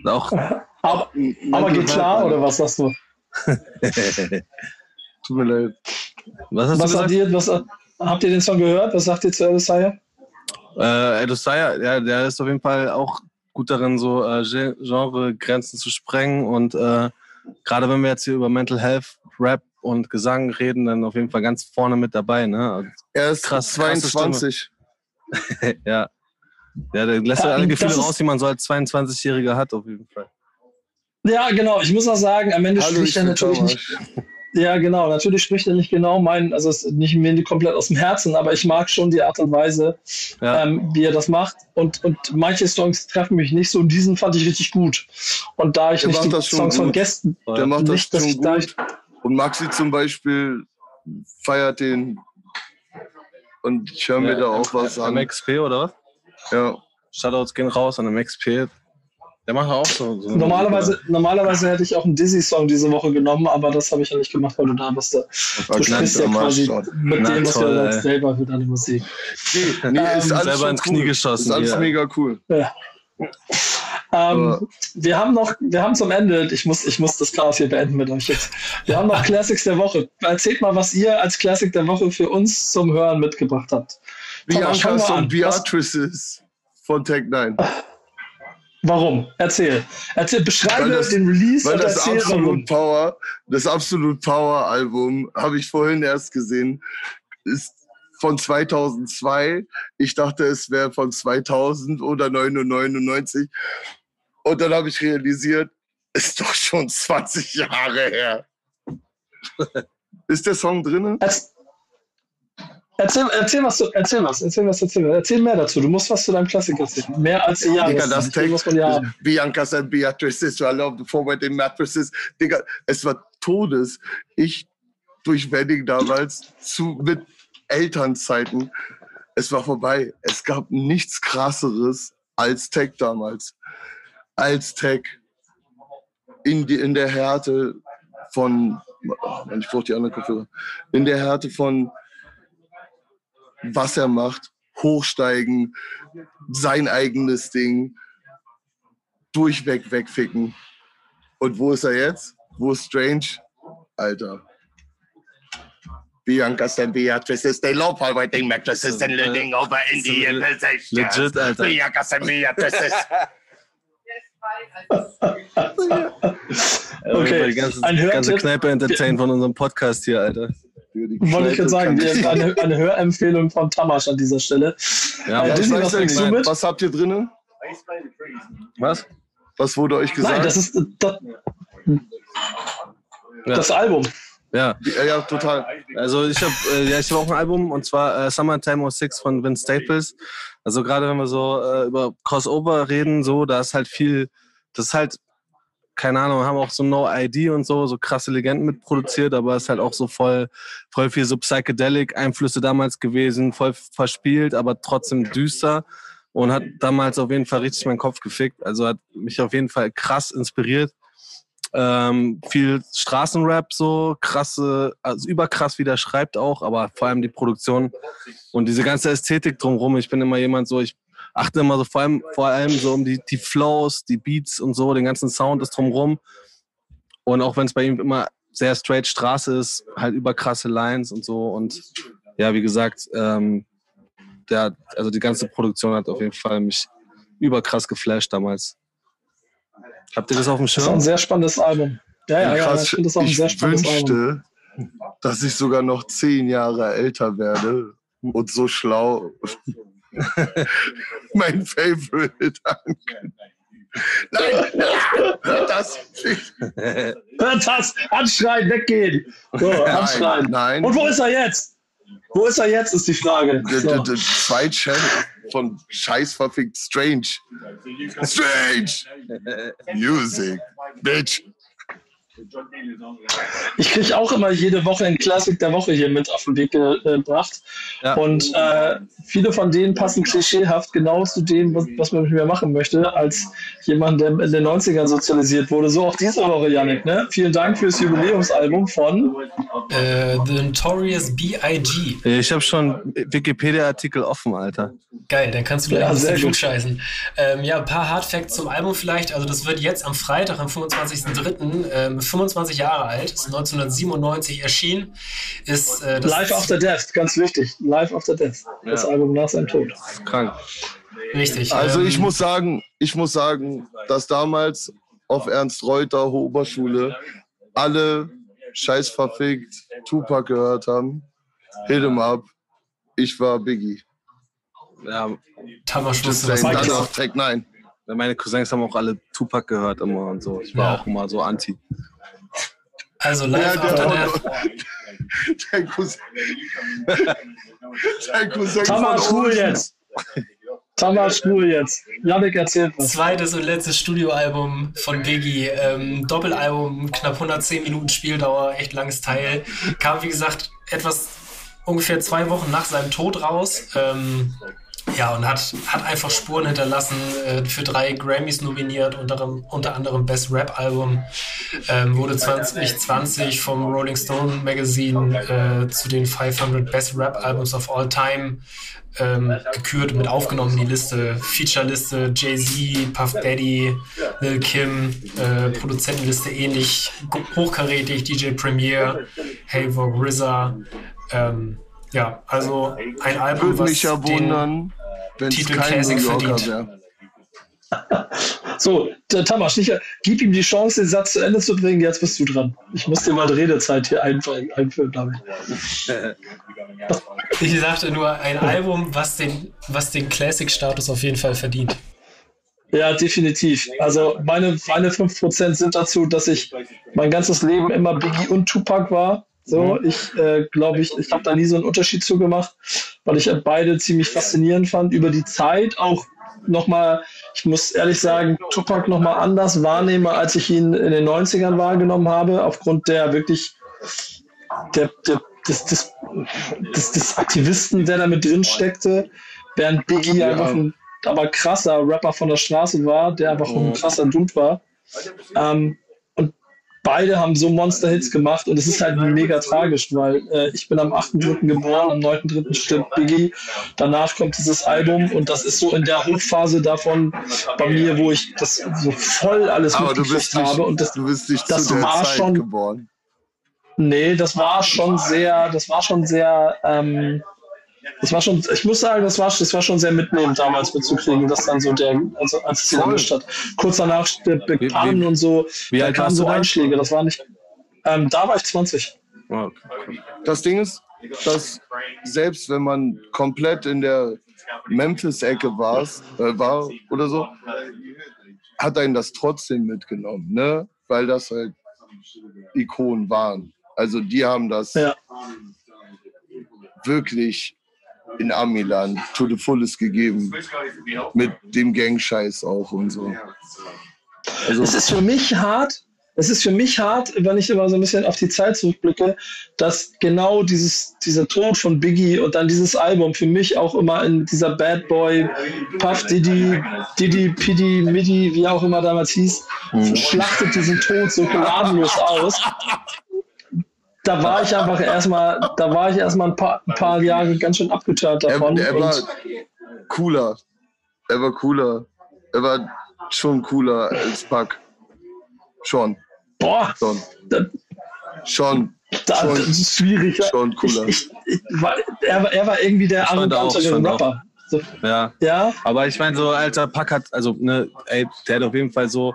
Auch. Aber, aber geht klar, oder was sagst du? *laughs* Tut mir leid. Was hast was du gesagt? Was, Habt ihr den Song gehört? Was sagt ihr zu Edosaya? Äh, Edosaya, ja, der ist auf jeden Fall auch gut darin, so äh, Genre-Grenzen zu sprengen. Und äh, gerade wenn wir jetzt hier über Mental Health Rap und Gesang, Reden dann auf jeden Fall ganz vorne mit dabei. Ne? Er ist Krass, krass, krasse 22. *laughs* ja. Ja, der lässt Ja, ja alle Gefühle raus, die man so als 22-Jähriger hat, auf jeden Fall. Ja, genau. Ich muss auch sagen, am Ende Hallo, spricht ich er natürlich nicht. *laughs* Ja, genau. Natürlich spricht er nicht genau meinen, also es ist nicht mir nicht komplett aus dem Herzen, aber ich mag schon die Art und Weise, Ja. ähm, wie er das macht. Und, und manche Songs treffen mich nicht so. Und diesen fand ich richtig gut. Und da ich Der nicht die das Songs von gut. Gästen, Der macht das nicht, dass schon gut. Und Maxi zum Beispiel feiert den. Und ich höre mir da auch was an. MXP oder was? Ja. Shoutouts gehen raus an MXP. Der macht auch so. so Normalerweise, normalerweise hätte ich auch einen Dizzy-Song diese Woche genommen, aber das habe ich ja nicht gemacht, weil du da bist. Du War sprichst ja quasi mit Na dem, was toll, du ey. sagst, selber für deine Musik. Nee, ist Ähm, alles selber ins Knie cool. geschossen Ist alles hier. mega cool. Ja. Ähm, wir haben noch, wir haben zum Ende, ich muss, ich muss das Chaos hier beenden mit euch jetzt. Wir haben noch Classics der Woche. Erzählt mal, was ihr als Classic der Woche für uns zum Hören mitgebracht habt. Biancas und Beatrices von Tech 9. Warum? Erzähl. Erzähl, beschreibe das- den Release Weil und das erzähl warum. Absolut Power, das Absolut Power Album habe ich vorhin erst gesehen, ist von 2002. Ich dachte, es wäre von 2000 oder 99. Und dann habe ich realisiert, ist doch schon 20 Jahre her. *laughs* ist der Song drin? Erz- Erzähl, erzähl, was du, erzähl was, erzähl was, erzähl was. Erzähl mehr dazu. Du musst was zu deinem Klassiker erzählen. Mehr als die Jahre. Digga, das Text, muss man ja haben. Biancas and Beatrices, I love the forward in mattresses. Digga, es war Todes. Ich durch Wedding damals zu, mit Elternzeiten. Es war vorbei. Es gab nichts krasseres als Tech damals. Als Tech in, die, in der Härte von, oh ich brauche die anderen Kopfhörer, in der Härte von was er macht, hochsteigen, sein eigenes Ding, durchweg wegficken. Und wo ist er jetzt? Wo ist Strange? Alter. Bianca's and Beatrices, they love forwarding mattresses and living over Indian possessions. Legit, Alter. Bianca's and Beatrices. *laughs* Okay, Die ganze, ganze Kneipe entertain von unserem Podcast hier, Alter. Wollte ich gerade sagen, eine, eine Hörempfehlung von Tamasch an dieser Stelle. Ja, Äh, Ja, Disney, was ja bringst du mit? Was habt ihr drinnen? was? Was wurde euch gesagt? Nein, das ist das, das Album. Ja, ja, ja, total. also ich habe äh, ja, ich hab auch ein Album und zwar äh, Summertime 06 von Vince Staples. Also gerade wenn wir so äh, über Crossover reden, so, da ist halt viel, das ist halt, keine Ahnung, haben auch so No ID und so, so krasse Legenden mitproduziert, aber es ist halt auch so voll, voll viel so Psychedelic-Einflüsse damals gewesen, voll verspielt, aber trotzdem düster und hat damals auf jeden Fall richtig meinen Kopf gefickt. Also hat mich auf jeden Fall krass inspiriert. Ähm, viel Straßenrap so, krasse, also überkrass, wie der schreibt auch, aber vor allem die Produktion und diese ganze Ästhetik drumherum. Ich bin immer jemand so, ich achte immer so vor allem, vor allem so um die, die Flows, die Beats und so, den ganzen Sound ist drumherum. Und auch wenn es bei ihm immer sehr straight Straße ist, halt überkrasse Lines und so. Und ja, wie gesagt, ähm, der, also die ganze Produktion hat auf jeden Fall mich überkrass geflasht damals. Habt ihr das auf dem Das ist ein Schirm? sehr spannendes Album. Ja, ja, ja, Krass, ich finde das auch ein sehr spannendes Album. wünschte, dass ich sogar noch zehn Jahre älter werde und so schlau *laughs* mein Favorite. Nein, nein, das. *laughs* Hört das! Anschreien, weggehen! So, anschreien. nein. Und wo ist er jetzt? Wo ist er jetzt, ist die Frage. Der, So. zwei Channel von Scheiß verfickt Strange. Strange! Music, bitch. Ich kriege auch immer jede Woche ein Klassik der Woche hier mit auf den Weg gebracht. Ja. Und äh, viele von denen passen klischeehaft genau zu dem, was, was man mit mir machen möchte, als jemand, der in den 90ern sozialisiert wurde. So auch diese Woche, Yannick. Ne? Vielen Dank fürs Jubiläumsalbum von Äh, The Notorious B.I.G. Ich habe schon Wikipedia-Artikel offen, Alter. Geil, dann kannst du gleich Ja, ein bisschen sehr gut. klugscheißen. Ähm, ja, ein paar Hardfacts zum Album vielleicht. Also das wird jetzt am Freitag, am 25.03., ähm, 25 Jahre alt, ist 1997 erschienen. Ist, äh, das Live After Death, ganz wichtig. Live After Death. Das Ja. Album nach seinem Tod. Krank. Richtig. Also ähm, ich muss sagen, ich muss sagen, dass damals auf Ernst Reuter Oberschule alle scheiß verfickt Tupac gehört haben, hit him up. Ich war Biggie. Ja, Mike dann auf Tag 9. meine Cousins haben auch alle Tupac gehört immer und so. Ich war Ja. auch immer so anti. Also live Ja, der after death. Dein Cousin. Dein Cousin von Ruhe jetzt. Tamas, Ruhe jetzt. Janik erzählt was. Zweites und letztes Studioalbum von Biggie. Ähm, Doppelalbum, knapp 110 Minuten Spieldauer, echt langes Teil. Kam, wie gesagt, etwas ungefähr zwei Wochen nach seinem Tod raus. Ähm, ja, und hat, hat einfach Spuren hinterlassen, äh, für drei Grammys nominiert, unter, anderem- unter anderem Best Rap Album. Ähm, wurde 2020 vom Rolling Stone Magazine äh, zu den 500 Best Rap Albums of All Time ähm, gekürt und mit aufgenommen in die Liste. Feature-Liste Jay-Z, Puff Daddy, Lil Kim, äh, Produzentenliste ähnlich hochkarätig, DJ Premier, Havok, RZA. Ähm, ja, also ein Album, Würde was mich ja den, wundern, wenn es Titel kein Classic New Yorker verdient. wäre. So, Tamas, nicht, gib ihm die Chance, den Satz zu Ende zu bringen. Jetzt bist du dran. Ich muss dir mal die Redezeit hier einfüllen, einfüllen damit. ich sagte nur ein Album, was den, was den Classic-Status auf jeden Fall verdient. Ja, definitiv. Also meine, meine 5% sind dazu, dass ich mein ganzes Leben immer Biggie und Tupac war. So, ich äh, glaube, ich, ich habe da nie so einen Unterschied zugemacht, weil ich beide ziemlich faszinierend fand. Über die Zeit auch nochmal, ich muss ehrlich sagen, Tupac nochmal anders wahrnehme, als ich ihn in den 90ern wahrgenommen habe, aufgrund der wirklich der, der, des, des, des, des Aktivisten, der da mit drin steckte, während Biggie Ja. einfach ein aber krasser Rapper von der Straße war, der einfach ein krasser Dude war. Ähm, beide haben so Monster-Hits gemacht und es ist halt mega tragisch, weil äh, ich bin am 8.3. geboren, am 9.3. stirbt Biggie. Danach kommt dieses Album und das ist so in der Hochphase davon bei mir, wo ich das so voll alles Aber mitgekriegt nicht, habe und das du bist nicht das war Zeit schon- geboren. Nee, das war schon sehr, das war schon sehr, ähm, das war schon, ich muss sagen, das war, das war schon sehr mitnehmend damals mitzukriegen, dass dann so der, also als es gemischt hat. Kurz danach Pun wie- und so, wie da kamen so da? Einschläge, das war nicht, ähm, da war ich 20. Oh, okay. Das Ding ist, dass selbst wenn man komplett in der Memphis-Ecke war, äh, war oder so, hat einen das trotzdem mitgenommen, ne? Weil das halt Ikonen waren. Also die haben das Ja. wirklich in Amiland to the fullest gegeben. Mit dem Gang-Scheiß auch und so. Also, Es ist für mich hart, es ist für mich hart, wenn ich immer so ein bisschen auf die Zeit zurückblicke, dass genau dieses, dieser Tod von Biggie und dann dieses Album für mich auch immer in dieser Bad Boy, Puff Diddy, Diddy, Piddy, Middy, wie auch immer damals hieß, schlachtet diesen Tod so gnadenlos aus. Da war ich einfach erstmal, da war ich erstmal ein paar, ein paar Jahre ganz schön abgeturnt er, davon. er war und cooler. Er war cooler. Er war schon cooler als Pack. Schon, boah, schon. da, Schon, da, Schon- das ist schwierig. schon cooler. Ich, ich, ich, war, er, war- er war irgendwie der arrogantere. Rapper. So, Ja, ja, aber ich meine, so alter Pack hat, also, ne, ey, der hat auf jeden Fall so.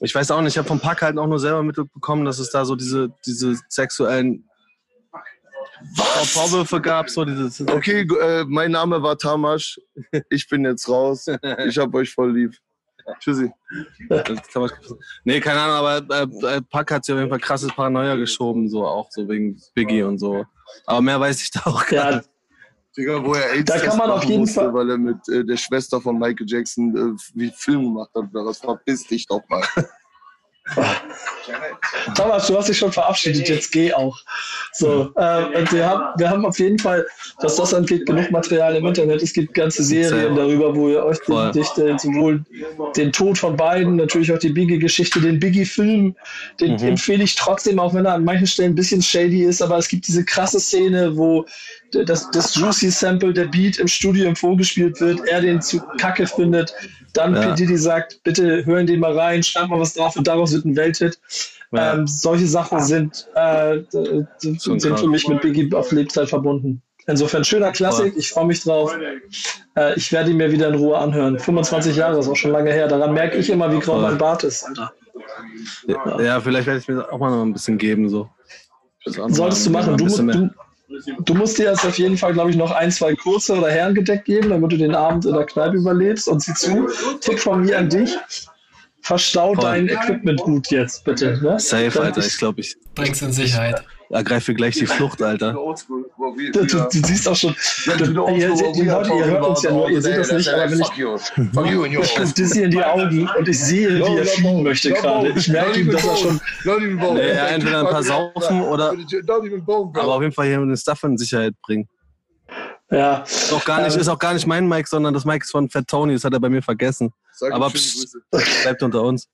Ich weiß auch nicht, ich habe vom Pack halt auch nur selber mitbekommen, dass es da so diese, diese sexuellen Vorwürfe gab, so dieses. Okay, äh, mein Name war Tamasch. Ich bin jetzt raus. *laughs* Ich hab euch voll lieb. Tschüssi. Nee, keine Ahnung, aber äh, äh, Pack hat sich auf jeden Fall krasses Paranoia geschoben, so auch so wegen Biggie und so. Aber mehr weiß ich da auch gar ja, nicht. Digga, wo er AIDS Da kann man auf jeden musste, Fall- weil er mit äh, der Schwester von Michael Jackson äh, wie Film gemacht hat. Das verpiss dich doch mal. *laughs* Thomas, du hast dich schon verabschiedet, jetzt geh auch. So, äh, und wir haben, wir haben auf jeden Fall, was das angeht, genug Material im Internet. Es gibt ganze Serien darüber, wo ihr euch den, den, sowohl den Tod von beiden, natürlich auch die Biggie-Geschichte, den Biggie-Film, den Mhm. empfehle ich trotzdem, auch wenn er an manchen Stellen ein bisschen shady ist, aber es gibt diese krasse Szene, wo das, das Juicy-Sample, der Beat im Studio vorgespielt wird, er den zu kacke findet, dann Ja. P. Diddy sagt, bitte hören den mal rein, schreib mal was drauf und daraus wird ein Welthit. Ja. Ähm, solche Sachen sind, äh, sind krass. für mich mit Biggie auf Lebzeit verbunden. Insofern schöner Klassik, ich freue mich drauf. Äh, ich werde ihn mir wieder in Ruhe anhören. 25 Jahre ist auch schon lange her. Daran merke ich immer, wie grau mein Bart ist. Alter. Ja, ja, vielleicht werde ich mir auch mal noch ein bisschen geben. So. Solltest du machen. Du musst, du, du musst dir jetzt auf jeden Fall, glaube ich, noch ein, zwei kurze oder Herrengedeck geben, damit du den Abend in der Kneipe überlebst. Und sieh zu, Tipp von mir an dich. Verstau Voll. dein Equipment gut jetzt, bitte. Ne? Safe, Alter. ich- Ich glaube, ich Bring's in Sicherheit. Ergreife gleich die Flucht, Alter. Du, du, du siehst auch schon, du, ihr, ihr, Leute, ihr hört uns ja nur, ihr seht das nicht, aber wenn ich, ich gucke Dizzy in die Augen und ich sehe, wie er fliegen möchte gerade. Ich merke ihm, dass er schon, Nee, entweder ein paar saufen oder- Aber auf jeden Fall hier den Stuff in Sicherheit bringen. ja, Ist auch gar nicht, ist auch gar nicht mein Mic, sondern das Mic ist von Fat Tony. Das hat er bei mir vergessen. Aber pst, bleibt unter uns.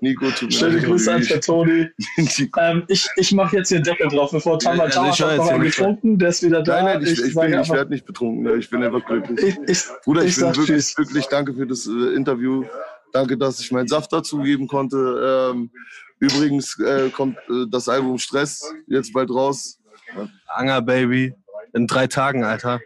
Nico, tut mir schöne Grüße an ich- Herr Toni. *laughs* Ähm, ich ich mache jetzt hier den Deckel drauf, bevor Tama Ja, Tama ich höre hat noch jetzt einen nicht. getrunken, der ist wieder da. Nein, nein, ich, ich, ich einfach- werde nicht betrunken. ne? Ich bin einfach glücklich. ich, ich, Bruder, ich, ich bin sag wirklich, Tschüss. wirklich danke für das äh, Interview. Danke, dass ich meinen Saft dazu geben konnte. Ähm, übrigens äh, kommt äh, das Album Stress jetzt bald raus. Anger Baby. In drei Tagen, Alter.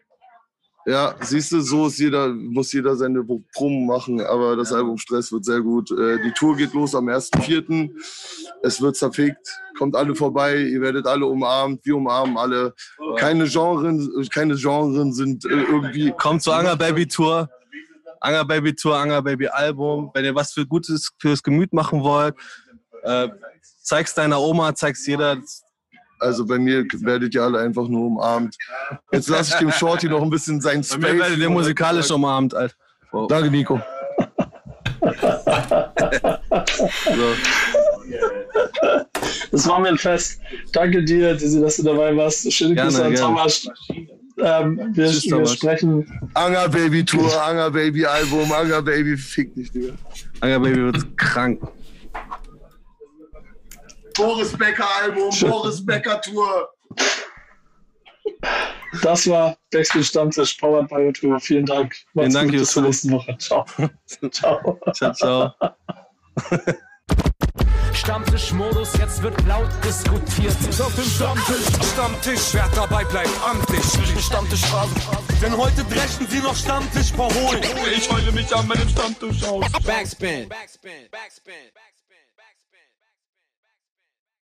Ja, siehst du, so ist jeder, muss jeder seine Promo machen, aber das Album Stress wird sehr gut. Äh, die Tour geht los am 1.4. Es wird zerfickt. Kommt alle vorbei, ihr werdet alle umarmt, wir umarmen alle. Keine Genren, keine Genren sind äh, irgendwie. Kommt zur Anger Baby Tour. Anger Baby Tour, Anger Baby Album. Wenn ihr was für Gutes fürs Gemüt machen wollt, äh, zeig's deiner Oma, zeig's jeder. Also bei mir werdet ihr alle einfach nur umarmt. Jetzt lasse ich dem Shorty noch ein bisschen sein Bei mir werdet ihr Space. musikalisch umarmt, Alter. Wow. Danke, Nico. So. Das war mir ein Fest. Danke dir, dass du dabei warst. Schöne Gerne, Grüße an gerne. Thomas. Ähm, wir, Tschüss, wir Thomas. sprechen. Anger Baby Tour, Anger Baby Album, Anger Baby, fick dich, Digga. Anger Baby wird krank. Boris Becker Album, Boris Becker Tour. Das war Backspin Stammtisch, Powered by YouTube. Vielen Dank. Vielen Dank, gut, bis zur nächsten Woche. Ciao. *laughs* Ciao. Ciao, ciao. *laughs* Stammtischmodus, jetzt wird laut diskutiert. Ist auf dem Stammtisch, Stammtisch, wer dabei bleibt, amtlich. Stammtischphase, denn heute dreschen sie noch Stammtisch verholen. Ich heule mich an meinem Stammtisch aus. Backspin. Backspin. Backspin. Backspin.